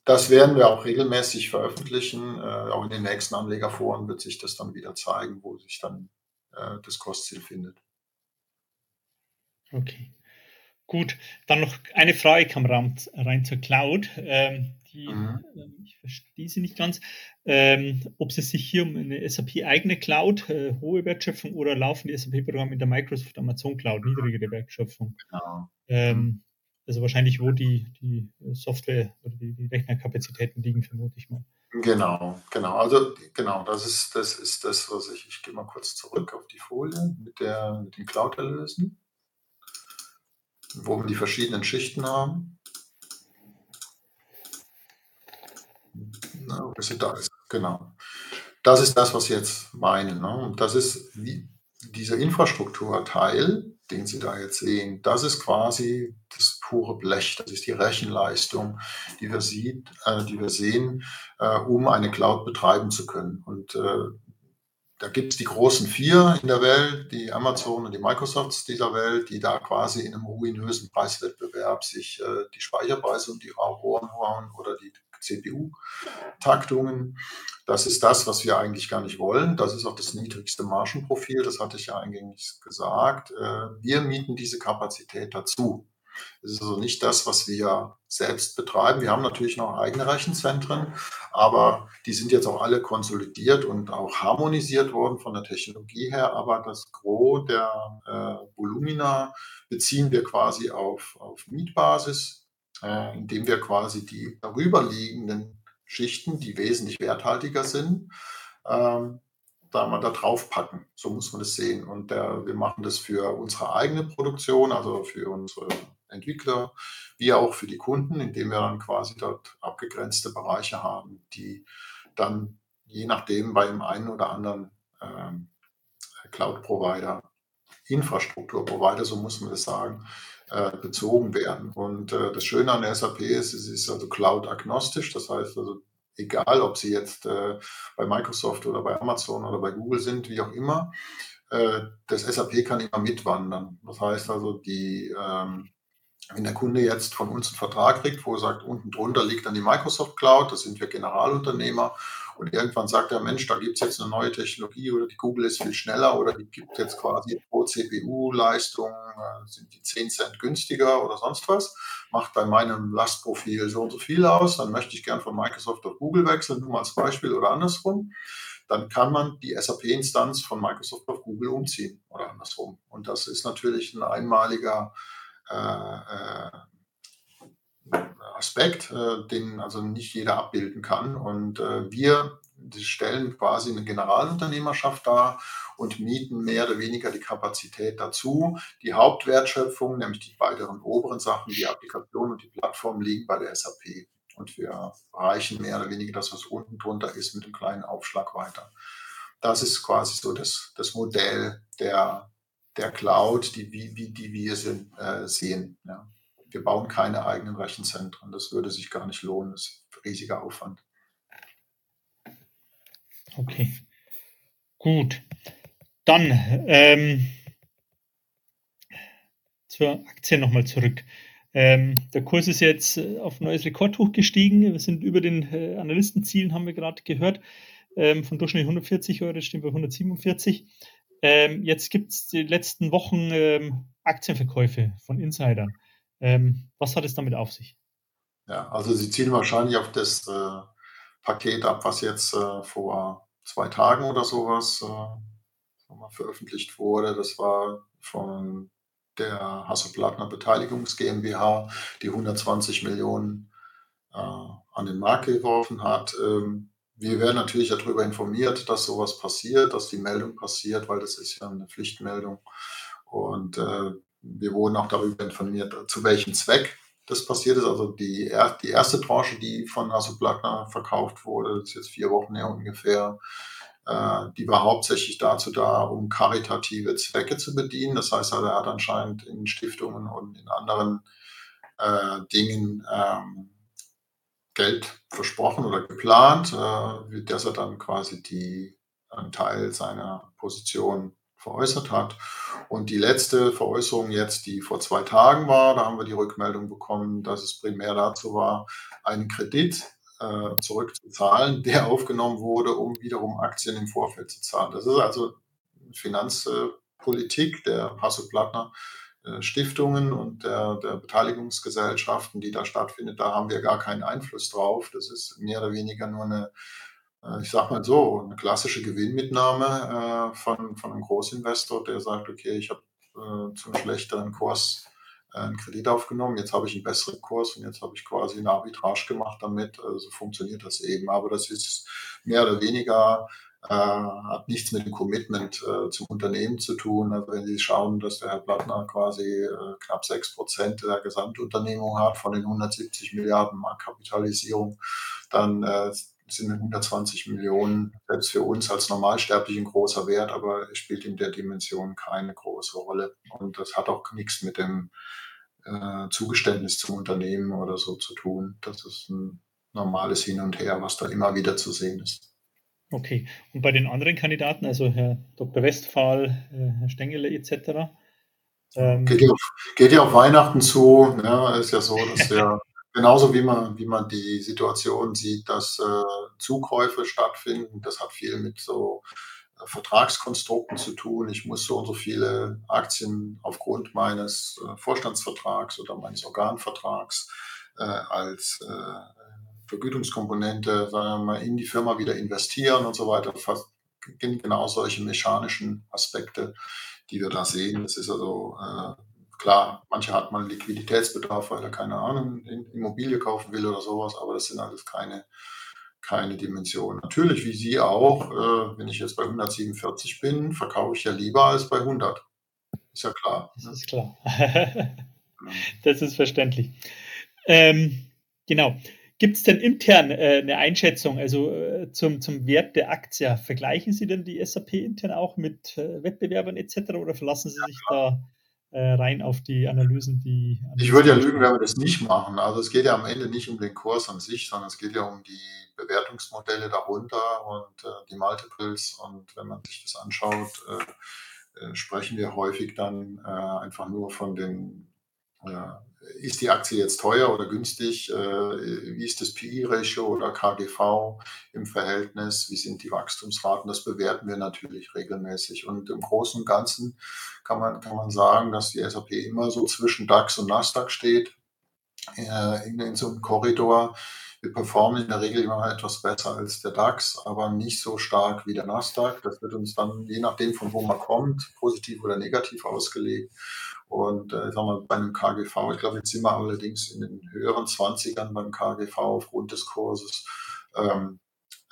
das werden wir auch regelmäßig veröffentlichen. Auch in den nächsten Anlegerforen wird sich das dann wieder zeigen, wo sich dann das Kursziel findet. Okay. Gut, dann noch eine Frage kam rein, rein zur Cloud. Ähm, die, mhm. Ähm, ich verstehe sie nicht ganz. Ähm, ob es sich hier um eine SAP-eigene Cloud, äh, hohe Wertschöpfung oder laufen die SAP-Programme in der Microsoft Amazon Cloud, niedrigere Wertschöpfung? Genau. Ähm, also wahrscheinlich, wo die, die Software oder die, die Rechnerkapazitäten liegen, vermute ich mal. Genau, genau. Also genau, das ist das, ist das was ich, ich gehe mal kurz zurück auf die Folie mit, der, mit den Cloud-Erlösen wo wir die verschiedenen Schichten haben. Na, bis da ist. Genau. Das ist das, was Sie jetzt meinen. Ne? Und das ist wie dieser Infrastrukturteil, den Sie da jetzt sehen, das ist quasi das pure Blech, das ist die Rechenleistung, die wir, sieht, äh, die wir sehen, äh, um eine Cloud betreiben zu können. Und äh, da gibt es die großen vier in der Welt, die Amazon und die Microsofts dieser Welt, die da quasi in einem ruinösen Preiswettbewerb sich äh, die Speicherpreise und die Ohren hauen oder die CPU-Taktungen. Das ist das, was wir eigentlich gar nicht wollen. Das ist auch das niedrigste Margenprofil, das hatte ich ja eingängig gesagt. Äh, wir mieten diese Kapazität dazu. Das ist also nicht das, was wir selbst betreiben. Wir haben natürlich noch eigene Rechenzentren, aber die sind jetzt auch alle konsolidiert und auch harmonisiert worden von der Technologie her. Aber das Gros der äh, Volumina beziehen wir quasi auf, auf Mietbasis, äh, indem wir quasi die darüberliegenden Schichten, die wesentlich werthaltiger sind, ähm, da mal da drauf packen. So muss man das sehen. Und der, wir machen das für unsere eigene Produktion, also für unsere Entwickler wie auch für die Kunden, indem wir dann quasi dort abgegrenzte Bereiche haben, die dann je nachdem bei dem einen oder anderen ähm, Cloud-Provider, Infrastrukturprovider, so muss man das sagen, äh, bezogen werden. Und äh, das Schöne an der SAP ist, es ist also cloud-agnostisch. Das heißt also, egal ob Sie jetzt äh, bei Microsoft oder bei Amazon oder bei Google sind, wie auch immer, äh, das SAP kann immer mitwandern. Das heißt also, die, ähm, wenn der Kunde jetzt von uns einen Vertrag kriegt, wo er sagt, unten drunter liegt dann die Microsoft Cloud, da sind wir Generalunternehmer und irgendwann sagt der Mensch, da gibt es jetzt eine neue Technologie oder die Google ist viel schneller oder die gibt jetzt quasi pro CPU-Leistung, äh, sind die 10 Cent günstiger oder sonst was, macht bei meinem Lastprofil so und so viel aus, dann möchte ich gern von Microsoft auf Google wechseln, nur mal als Beispiel oder andersrum. Dann kann man die SAP-Instanz von Microsoft auf Google umziehen oder andersrum. Und das ist natürlich ein einmaliger Aspekt, äh, den also nicht jeder abbilden kann. Und äh, wir stellen quasi eine Generalunternehmerschaft dar und mieten mehr oder weniger die Kapazität dazu. Die Hauptwertschöpfung, nämlich die weiteren oberen Sachen, die Applikation und die Plattform liegen bei der SAP. Und wir reichen mehr oder weniger das, was unten drunter ist, mit einem kleinen Aufschlag weiter. Das ist quasi so das, das Modell der, der Cloud, die, wie, die wir sind, äh, sehen. Ja wir bauen keine eigenen Rechenzentren. Das würde sich gar nicht lohnen. Das ist ein riesiger Aufwand. Okay, gut. Dann ähm, zur Aktie nochmal zurück. Ähm, der Kurs ist jetzt äh, auf ein neues Rekordhoch gestiegen. Wir sind über den äh, Analystenzielen, haben wir gerade gehört, ähm, von durchschnittlich 140 Euro, stehen bei 147. Ähm, jetzt gibt es die letzten Wochen ähm, Aktienverkäufe von Insidern. Ähm, was hat es damit auf sich? Ja, also Sie zielen wahrscheinlich auf das äh, Paket ab, was jetzt äh, vor zwei Tagen oder sowas äh, veröffentlicht wurde. Das war von der Hasso-Plattner Beteiligungs GmbH, die 120 Millionen äh, an den Markt geworfen hat. Ähm, wir werden natürlich darüber informiert, dass sowas passiert, dass die Meldung passiert, weil das ist ja eine Pflichtmeldung. Und äh, wir wurden auch darüber informiert, zu welchem Zweck das passiert ist. Also die, die erste Tranche, die von Hasso Plattner verkauft wurde, ist jetzt vier Wochen her ungefähr, äh, die war hauptsächlich dazu da, um karitative Zwecke zu bedienen. Das heißt, also, er hat anscheinend in Stiftungen und in anderen äh, Dingen ähm, Geld versprochen oder geplant, äh, dass er dann quasi die, einen Teil seiner Position veräußert hat. Und die letzte Veräußerung jetzt, die vor zwei Tagen war, da haben wir die Rückmeldung bekommen, dass es primär dazu war, einen Kredit äh, zurückzuzahlen, der aufgenommen wurde, um wiederum Aktien im Vorfeld zu zahlen. Das ist also Finanzpolitik der Hasso-Plattner äh, Stiftungen und der, der, Beteiligungsgesellschaften, die da stattfindet. Da haben wir gar keinen Einfluss drauf. Das ist mehr oder weniger nur eine äh, ich sage mal so, eine klassische Gewinnmitnahme äh, von, von einem Großinvestor, der sagt, okay, ich habe äh, zum schlechteren Kurs äh, einen Kredit aufgenommen, jetzt habe ich einen besseren Kurs und jetzt habe ich quasi eine Arbitrage gemacht damit. Also funktioniert das eben. Aber das ist mehr oder weniger, äh, hat nichts mit dem Commitment äh, zum Unternehmen zu tun. Also wenn Sie schauen, dass der Herr Plattner quasi knapp 6 Prozent der Gesamtunternehmung hat von den 170 Milliarden Marktkapitalisierung, dann sind 120 Millionen selbst für uns als Normalsterblichen großer Wert, aber spielt in der Dimension keine große Rolle. Und das hat auch nichts mit dem äh, Zugeständnis zum Unternehmen oder so zu tun. Das ist ein normales Hin und Her, was da immer wieder zu sehen ist. Okay, und bei den anderen Kandidaten, also Herr Dr. Westphal, äh, Herr Stengele etc. Ähm geht, ja auf, geht ja auf Weihnachten zu. Ja, ist ja so, dass wir Genauso wie man, wie man die Situation sieht, dass äh, Zukäufe stattfinden. Das hat viel mit so äh, Vertragskonstrukten zu tun. Ich muss so und so viele Aktien aufgrund meines äh, Vorstandsvertrags oder meines Organvertrags äh, als äh, Vergütungskomponente sagen wir mal, in die Firma wieder investieren und so weiter. Genau solche mechanischen Aspekte, die wir da sehen. Das ist also äh, Klar, manche hat man Liquiditätsbedarf, weil er keine Ahnung, Immobilie kaufen will oder sowas, aber das sind alles keine, keine Dimensionen. Natürlich, wie Sie auch, äh, wenn ich jetzt bei 147 bin, verkaufe ich ja lieber als bei 100. Ist ja klar. Das ist klar. Das ist verständlich. Ähm, genau. Gibt es denn intern äh, eine Einschätzung, also äh, zum, zum Wert der Aktie? Vergleichen Sie denn die SAP intern auch mit äh, Wettbewerbern etc. oder verlassen Sie sich da äh, rein auf die Analysen, die. Analysen ich würde ja lügen, wenn wir das nicht machen. Also es geht ja am Ende nicht um den Kurs an sich, sondern es geht ja um die Bewertungsmodelle darunter und äh, die Multiples. Und wenn man sich das anschaut, äh, sprechen wir häufig dann einfach nur von den ist die Aktie jetzt teuer oder günstig? Äh, wie ist das PI-Ratio oder KGV im Verhältnis? Wie sind die Wachstumsraten? Das bewerten wir natürlich regelmäßig. Und im Großen und Ganzen kann man, kann man sagen, dass die SAP immer so zwischen DAX und Nasdaq steht, äh, in, in so einem Korridor. Wir performen in der Regel immer etwas besser als der DAX, aber nicht so stark wie der Nasdaq. Das wird uns dann, je nachdem von wo man kommt, positiv oder negativ ausgelegt. Und äh, sagen wir, bei einem KGV, ich glaube, jetzt sind wir allerdings in den höheren 20ern beim KGV aufgrund des Kurses ähm,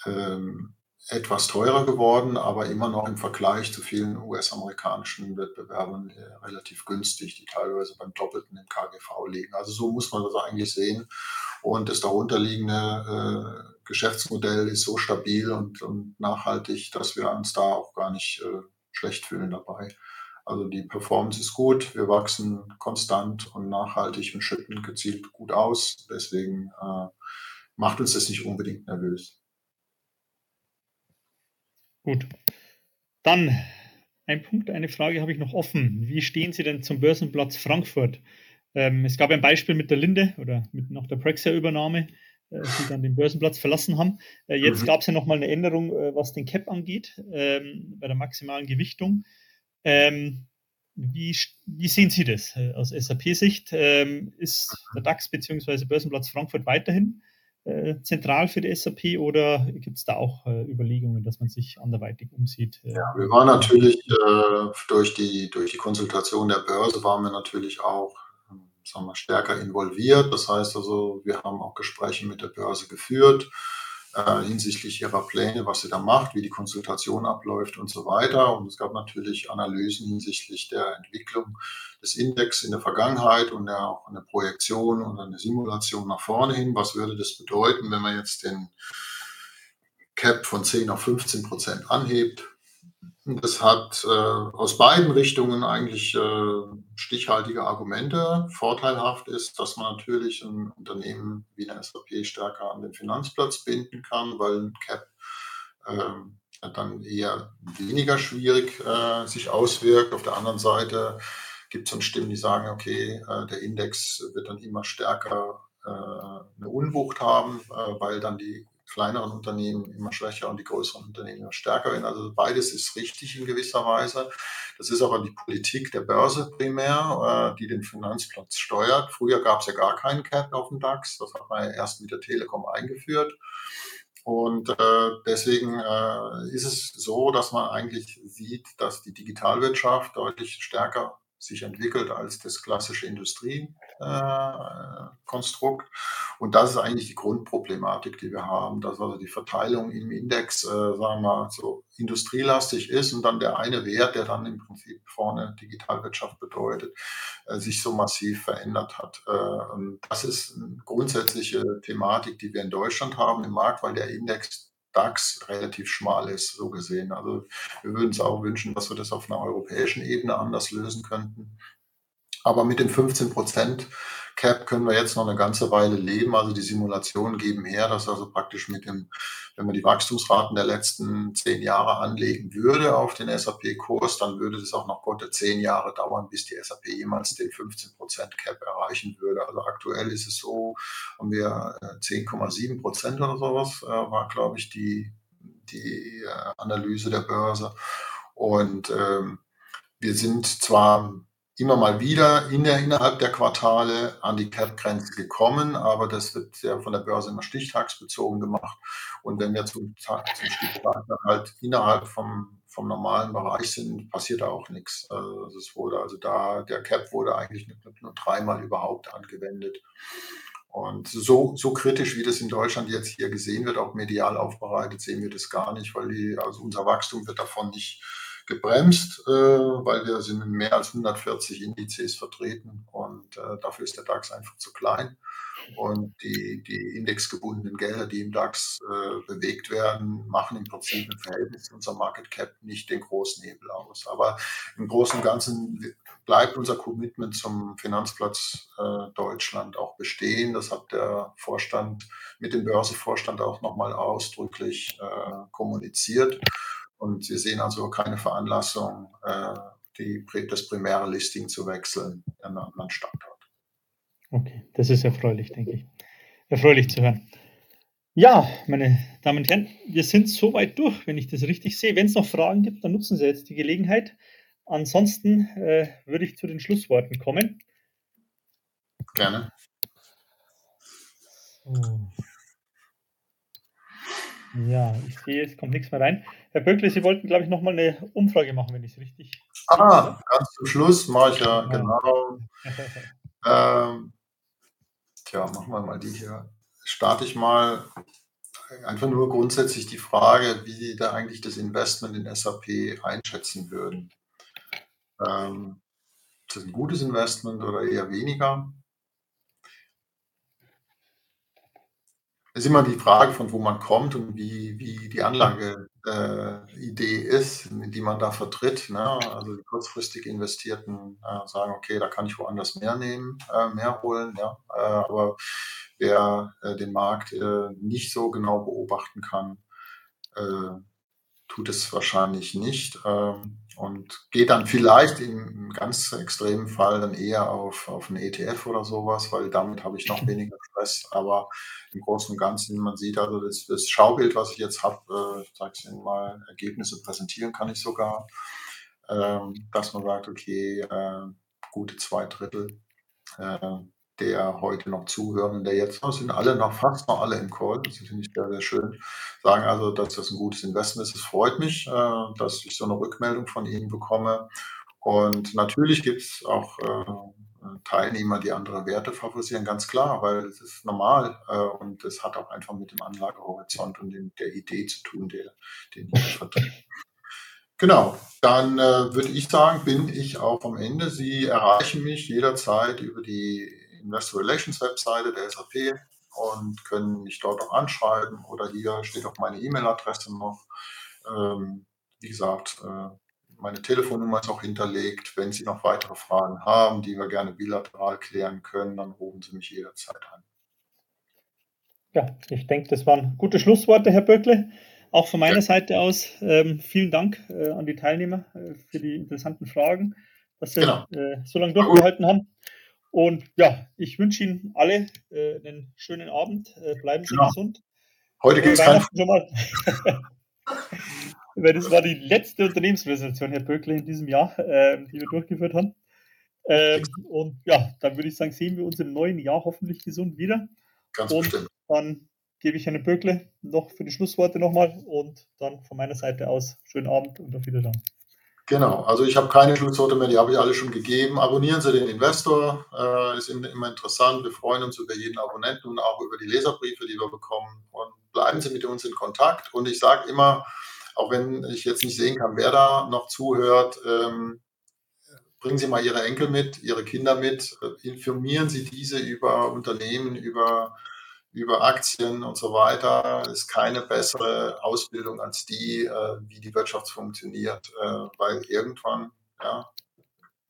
ähm, etwas teurer geworden, aber immer noch im Vergleich zu vielen US-amerikanischen Wettbewerbern äh, relativ günstig, die teilweise beim Doppelten im KGV liegen. Also so muss man das eigentlich sehen. Und das darunterliegende äh, Geschäftsmodell ist so stabil und, und, nachhaltig, dass wir uns da auch gar nicht äh, schlecht fühlen dabei. Also die Performance ist gut, wir wachsen konstant und nachhaltig und schütten gezielt gut aus. Deswegen äh, macht uns das nicht unbedingt nervös. Gut. Dann ein Punkt, eine Frage habe ich noch offen. Wie stehen Sie denn zum Börsenplatz Frankfurt? Ähm, es gab ein Beispiel mit der Linde oder mit nach der Praxia-Übernahme, äh, die dann den Börsenplatz verlassen haben. Äh, jetzt mhm. gab es ja nochmal eine Änderung, äh, was den Cap angeht, ähm, bei der maximalen Gewichtung. Ähm, wie, wie, sehen Sie das äh, aus SAP-Sicht? Ähm, ist der DAX bzw. Börsenplatz Frankfurt weiterhin äh, zentral für die SAP oder gibt es da auch äh, Überlegungen, dass man sich anderweitig umsieht? Äh? Ja, wir waren natürlich äh, durch, die, durch die Konsultation der Börse waren wir natürlich auch ähm, sagen wir, stärker involviert. Das heißt also, wir haben auch Gespräche mit der Börse geführt äh, hinsichtlich ihrer Pläne, was sie da macht, wie die Konsultation abläuft und so weiter. Und es gab natürlich Analysen hinsichtlich der Entwicklung des Index in der Vergangenheit und auch eine Projektion und eine Simulation nach vorne hin. Was würde das bedeuten, wenn man jetzt den Cap von 10 auf 15 Prozent anhebt? Das hat äh, aus beiden Richtungen eigentlich äh, stichhaltige Argumente. Vorteilhaft ist, dass man natürlich ein Unternehmen wie eine SAP stärker an den Finanzplatz binden kann, weil ein Cap äh, dann eher weniger schwierig äh, sich auswirkt. Auf der anderen Seite gibt es dann Stimmen, die sagen, okay, äh, der Index wird dann immer stärker äh, eine Unwucht haben, weil dann die kleineren Unternehmen immer schwächer und die größeren Unternehmen immer stärker werden. Also beides ist richtig in gewisser Weise. Das ist aber die Politik der Börse primär, äh, die den Finanzplatz steuert. Früher gab es ja gar keinen Cap auf dem DAX. Das hat man ja erst mit der Telekom eingeführt. Und äh, deswegen äh, ist es so, dass man eigentlich sieht, dass die Digitalwirtschaft deutlich stärker sich entwickelt als das klassische Industriekonstrukt. Und das ist eigentlich die Grundproblematik, die wir haben, dass also die Verteilung im Index, äh, sagen wir mal, so industrielastig ist und dann der eine Wert, der dann im Prinzip vorne Digitalwirtschaft bedeutet, äh, sich so massiv verändert hat. Äh, das ist eine grundsätzliche Thematik, die wir in Deutschland haben im Markt, weil der Index DAX relativ schmal ist, so gesehen. Also wir würden uns auch wünschen, dass wir das auf einer europäischen Ebene anders lösen könnten. Aber mit dem 15 Prozent Cap können wir jetzt noch eine ganze Weile leben. Also die Simulationen geben her, dass also praktisch mit dem, wenn man die Wachstumsraten der letzten zehn Jahre anlegen würde auf den SAP-Kurs, dann würde das auch noch gute zehn Jahre dauern, bis die SAP jemals den 15% Cap erreichen würde. Also aktuell ist es so, haben wir 10,7 äh, Prozent oder sowas, äh, war, glaube ich, die, die äh, Analyse der Börse. Und ähm, wir sind zwar immer mal wieder in der, innerhalb der Quartale an die Cap-Grenze gekommen, aber das wird ja von der Börse immer stichtagsbezogen gemacht. Und wenn wir zum, Tag, zum Stichtag halt innerhalb vom, vom normalen Bereich sind, passiert da auch nichts. Also es wurde also da, der Cap wurde eigentlich nur dreimal überhaupt angewendet. Und so, so kritisch, wie das in Deutschland jetzt hier gesehen wird, auch medial aufbereitet, sehen wir das gar nicht, weil die, also unser Wachstum wird davon nicht gebremst, äh, weil wir sind in mehr als 140 Indizes vertreten und äh, dafür ist der DAX einfach zu klein. Und die, die indexgebundenen Gelder, die im DAX äh, bewegt werden, machen im Prinzip im Verhältnis zu unserem Market Cap nicht den großen Hebel aus. Aber im Großen und Ganzen bleibt unser Commitment zum Finanzplatz äh, Deutschland auch bestehen. Das hat der Vorstand mit dem Börsevorstand auch nochmal ausdrücklich äh, kommuniziert. Und wir sehen also keine Veranlassung, äh, die, das primäre Listing zu wechseln an einen anderen Standort. Okay, das ist erfreulich, denke ich. Erfreulich zu hören. Ja, meine Damen und Herren, wir sind soweit durch, wenn ich das richtig sehe. Wenn es noch Fragen gibt, dann nutzen Sie jetzt die Gelegenheit. Ansonsten äh, würde ich zu den Schlussworten kommen. Gerne. So. Ja, ich sehe, es kommt nichts mehr rein. Herr Böckle, Sie wollten, glaube ich, nochmal eine Umfrage machen, wenn ich es richtig. Ah, ganz zum Schluss mache ich ja, genau. ähm, Tja, machen wir mal die hier. Starte ich mal einfach nur grundsätzlich die Frage, wie Sie da eigentlich das Investment in SAP einschätzen würden. Ähm, ist das ein gutes Investment oder eher weniger? Es ist immer die Frage, von wo man kommt und wie, wie die Anlageidee äh, ist, die man da vertritt. Ne? Also die kurzfristig Investierten äh, sagen, okay, da kann ich woanders mehr nehmen, äh, mehr holen. Ja? Äh, aber wer äh, den Markt äh, nicht so genau beobachten kann, tut es wahrscheinlich nicht ähm, und geht dann vielleicht im ganz extremen Fall dann eher auf, auf einen ETF oder sowas, weil damit habe ich noch weniger Stress. Aber im Großen und Ganzen, man sieht also das, das Schaubild, was ich jetzt habe, äh, ich sage es Ihnen mal, Ergebnisse präsentieren kann ich sogar, ähm, dass man sagt, okay, äh, gute zwei Drittel äh, der heute noch zuhören der jetzt noch sind alle noch fast noch alle im Call. Das finde ich sehr, sehr schön. Sagen also, dass das ein gutes Investment ist. Es freut mich, äh, dass ich so eine Rückmeldung von Ihnen bekomme. Und natürlich gibt es auch äh, Teilnehmer, die andere Werte favorisieren, ganz klar, weil es ist normal äh, und es hat auch einfach mit dem Anlagehorizont und der Idee zu tun, der, den ich vertrete. Genau, dann würde ich sagen, bin ich auch am Ende. Sie erreichen mich jederzeit über die Investor Relations Webseite der SAP und können mich dort auch anschreiben oder hier steht auch meine E-Mail-Adresse noch. Ähm, wie gesagt, äh, meine Telefonnummer ist auch hinterlegt. Wenn Sie noch weitere Fragen haben, die wir gerne bilateral klären können, dann rufen Sie mich jederzeit an. Ja, ich denke, das waren gute Schlussworte, Herr Böckle. Auch von meiner ja. Seite aus ähm, vielen Dank äh, an die Teilnehmer äh, für die interessanten Fragen, dass Sie genau. äh, so lange durchgehalten haben. Und ja, ich wünsche Ihnen alle äh, einen schönen Abend. Äh, bleiben Sie genau. gesund. Heute geht es kein... schon mal. das war die letzte Unternehmenspräsentation, Herr Böckle, in diesem Jahr, äh, die wir durchgeführt haben. Ähm, und ja, dann würde ich sagen, sehen wir uns im neuen Jahr hoffentlich gesund wieder. Ganz und bestimmt. Dann gebe ich Herrn Böckle noch für die Schlussworte nochmal und dann von meiner Seite aus schönen Abend und auf Wiedersehen. Genau, also ich habe keine Schlussworte mehr, die habe ich alle schon gegeben. Abonnieren Sie den Investor, äh, ist immer interessant. Wir freuen uns über jeden Abonnenten und auch über die Leserbriefe, die wir bekommen. Und bleiben Sie mit uns in Kontakt. Und ich sage immer, auch wenn ich jetzt nicht sehen kann, wer da noch zuhört, ähm, bringen Sie mal Ihre Enkel mit, Ihre Kinder mit, äh, informieren Sie diese über Unternehmen, über über Aktien und so weiter ist keine bessere Ausbildung als die, äh, wie die Wirtschaft funktioniert, äh, weil irgendwann ja,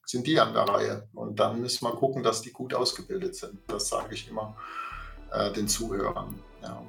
sind die an der Reihe und dann müssen wir gucken, dass die gut ausgebildet sind. Das sage ich immer äh, den Zuhörern. Ja.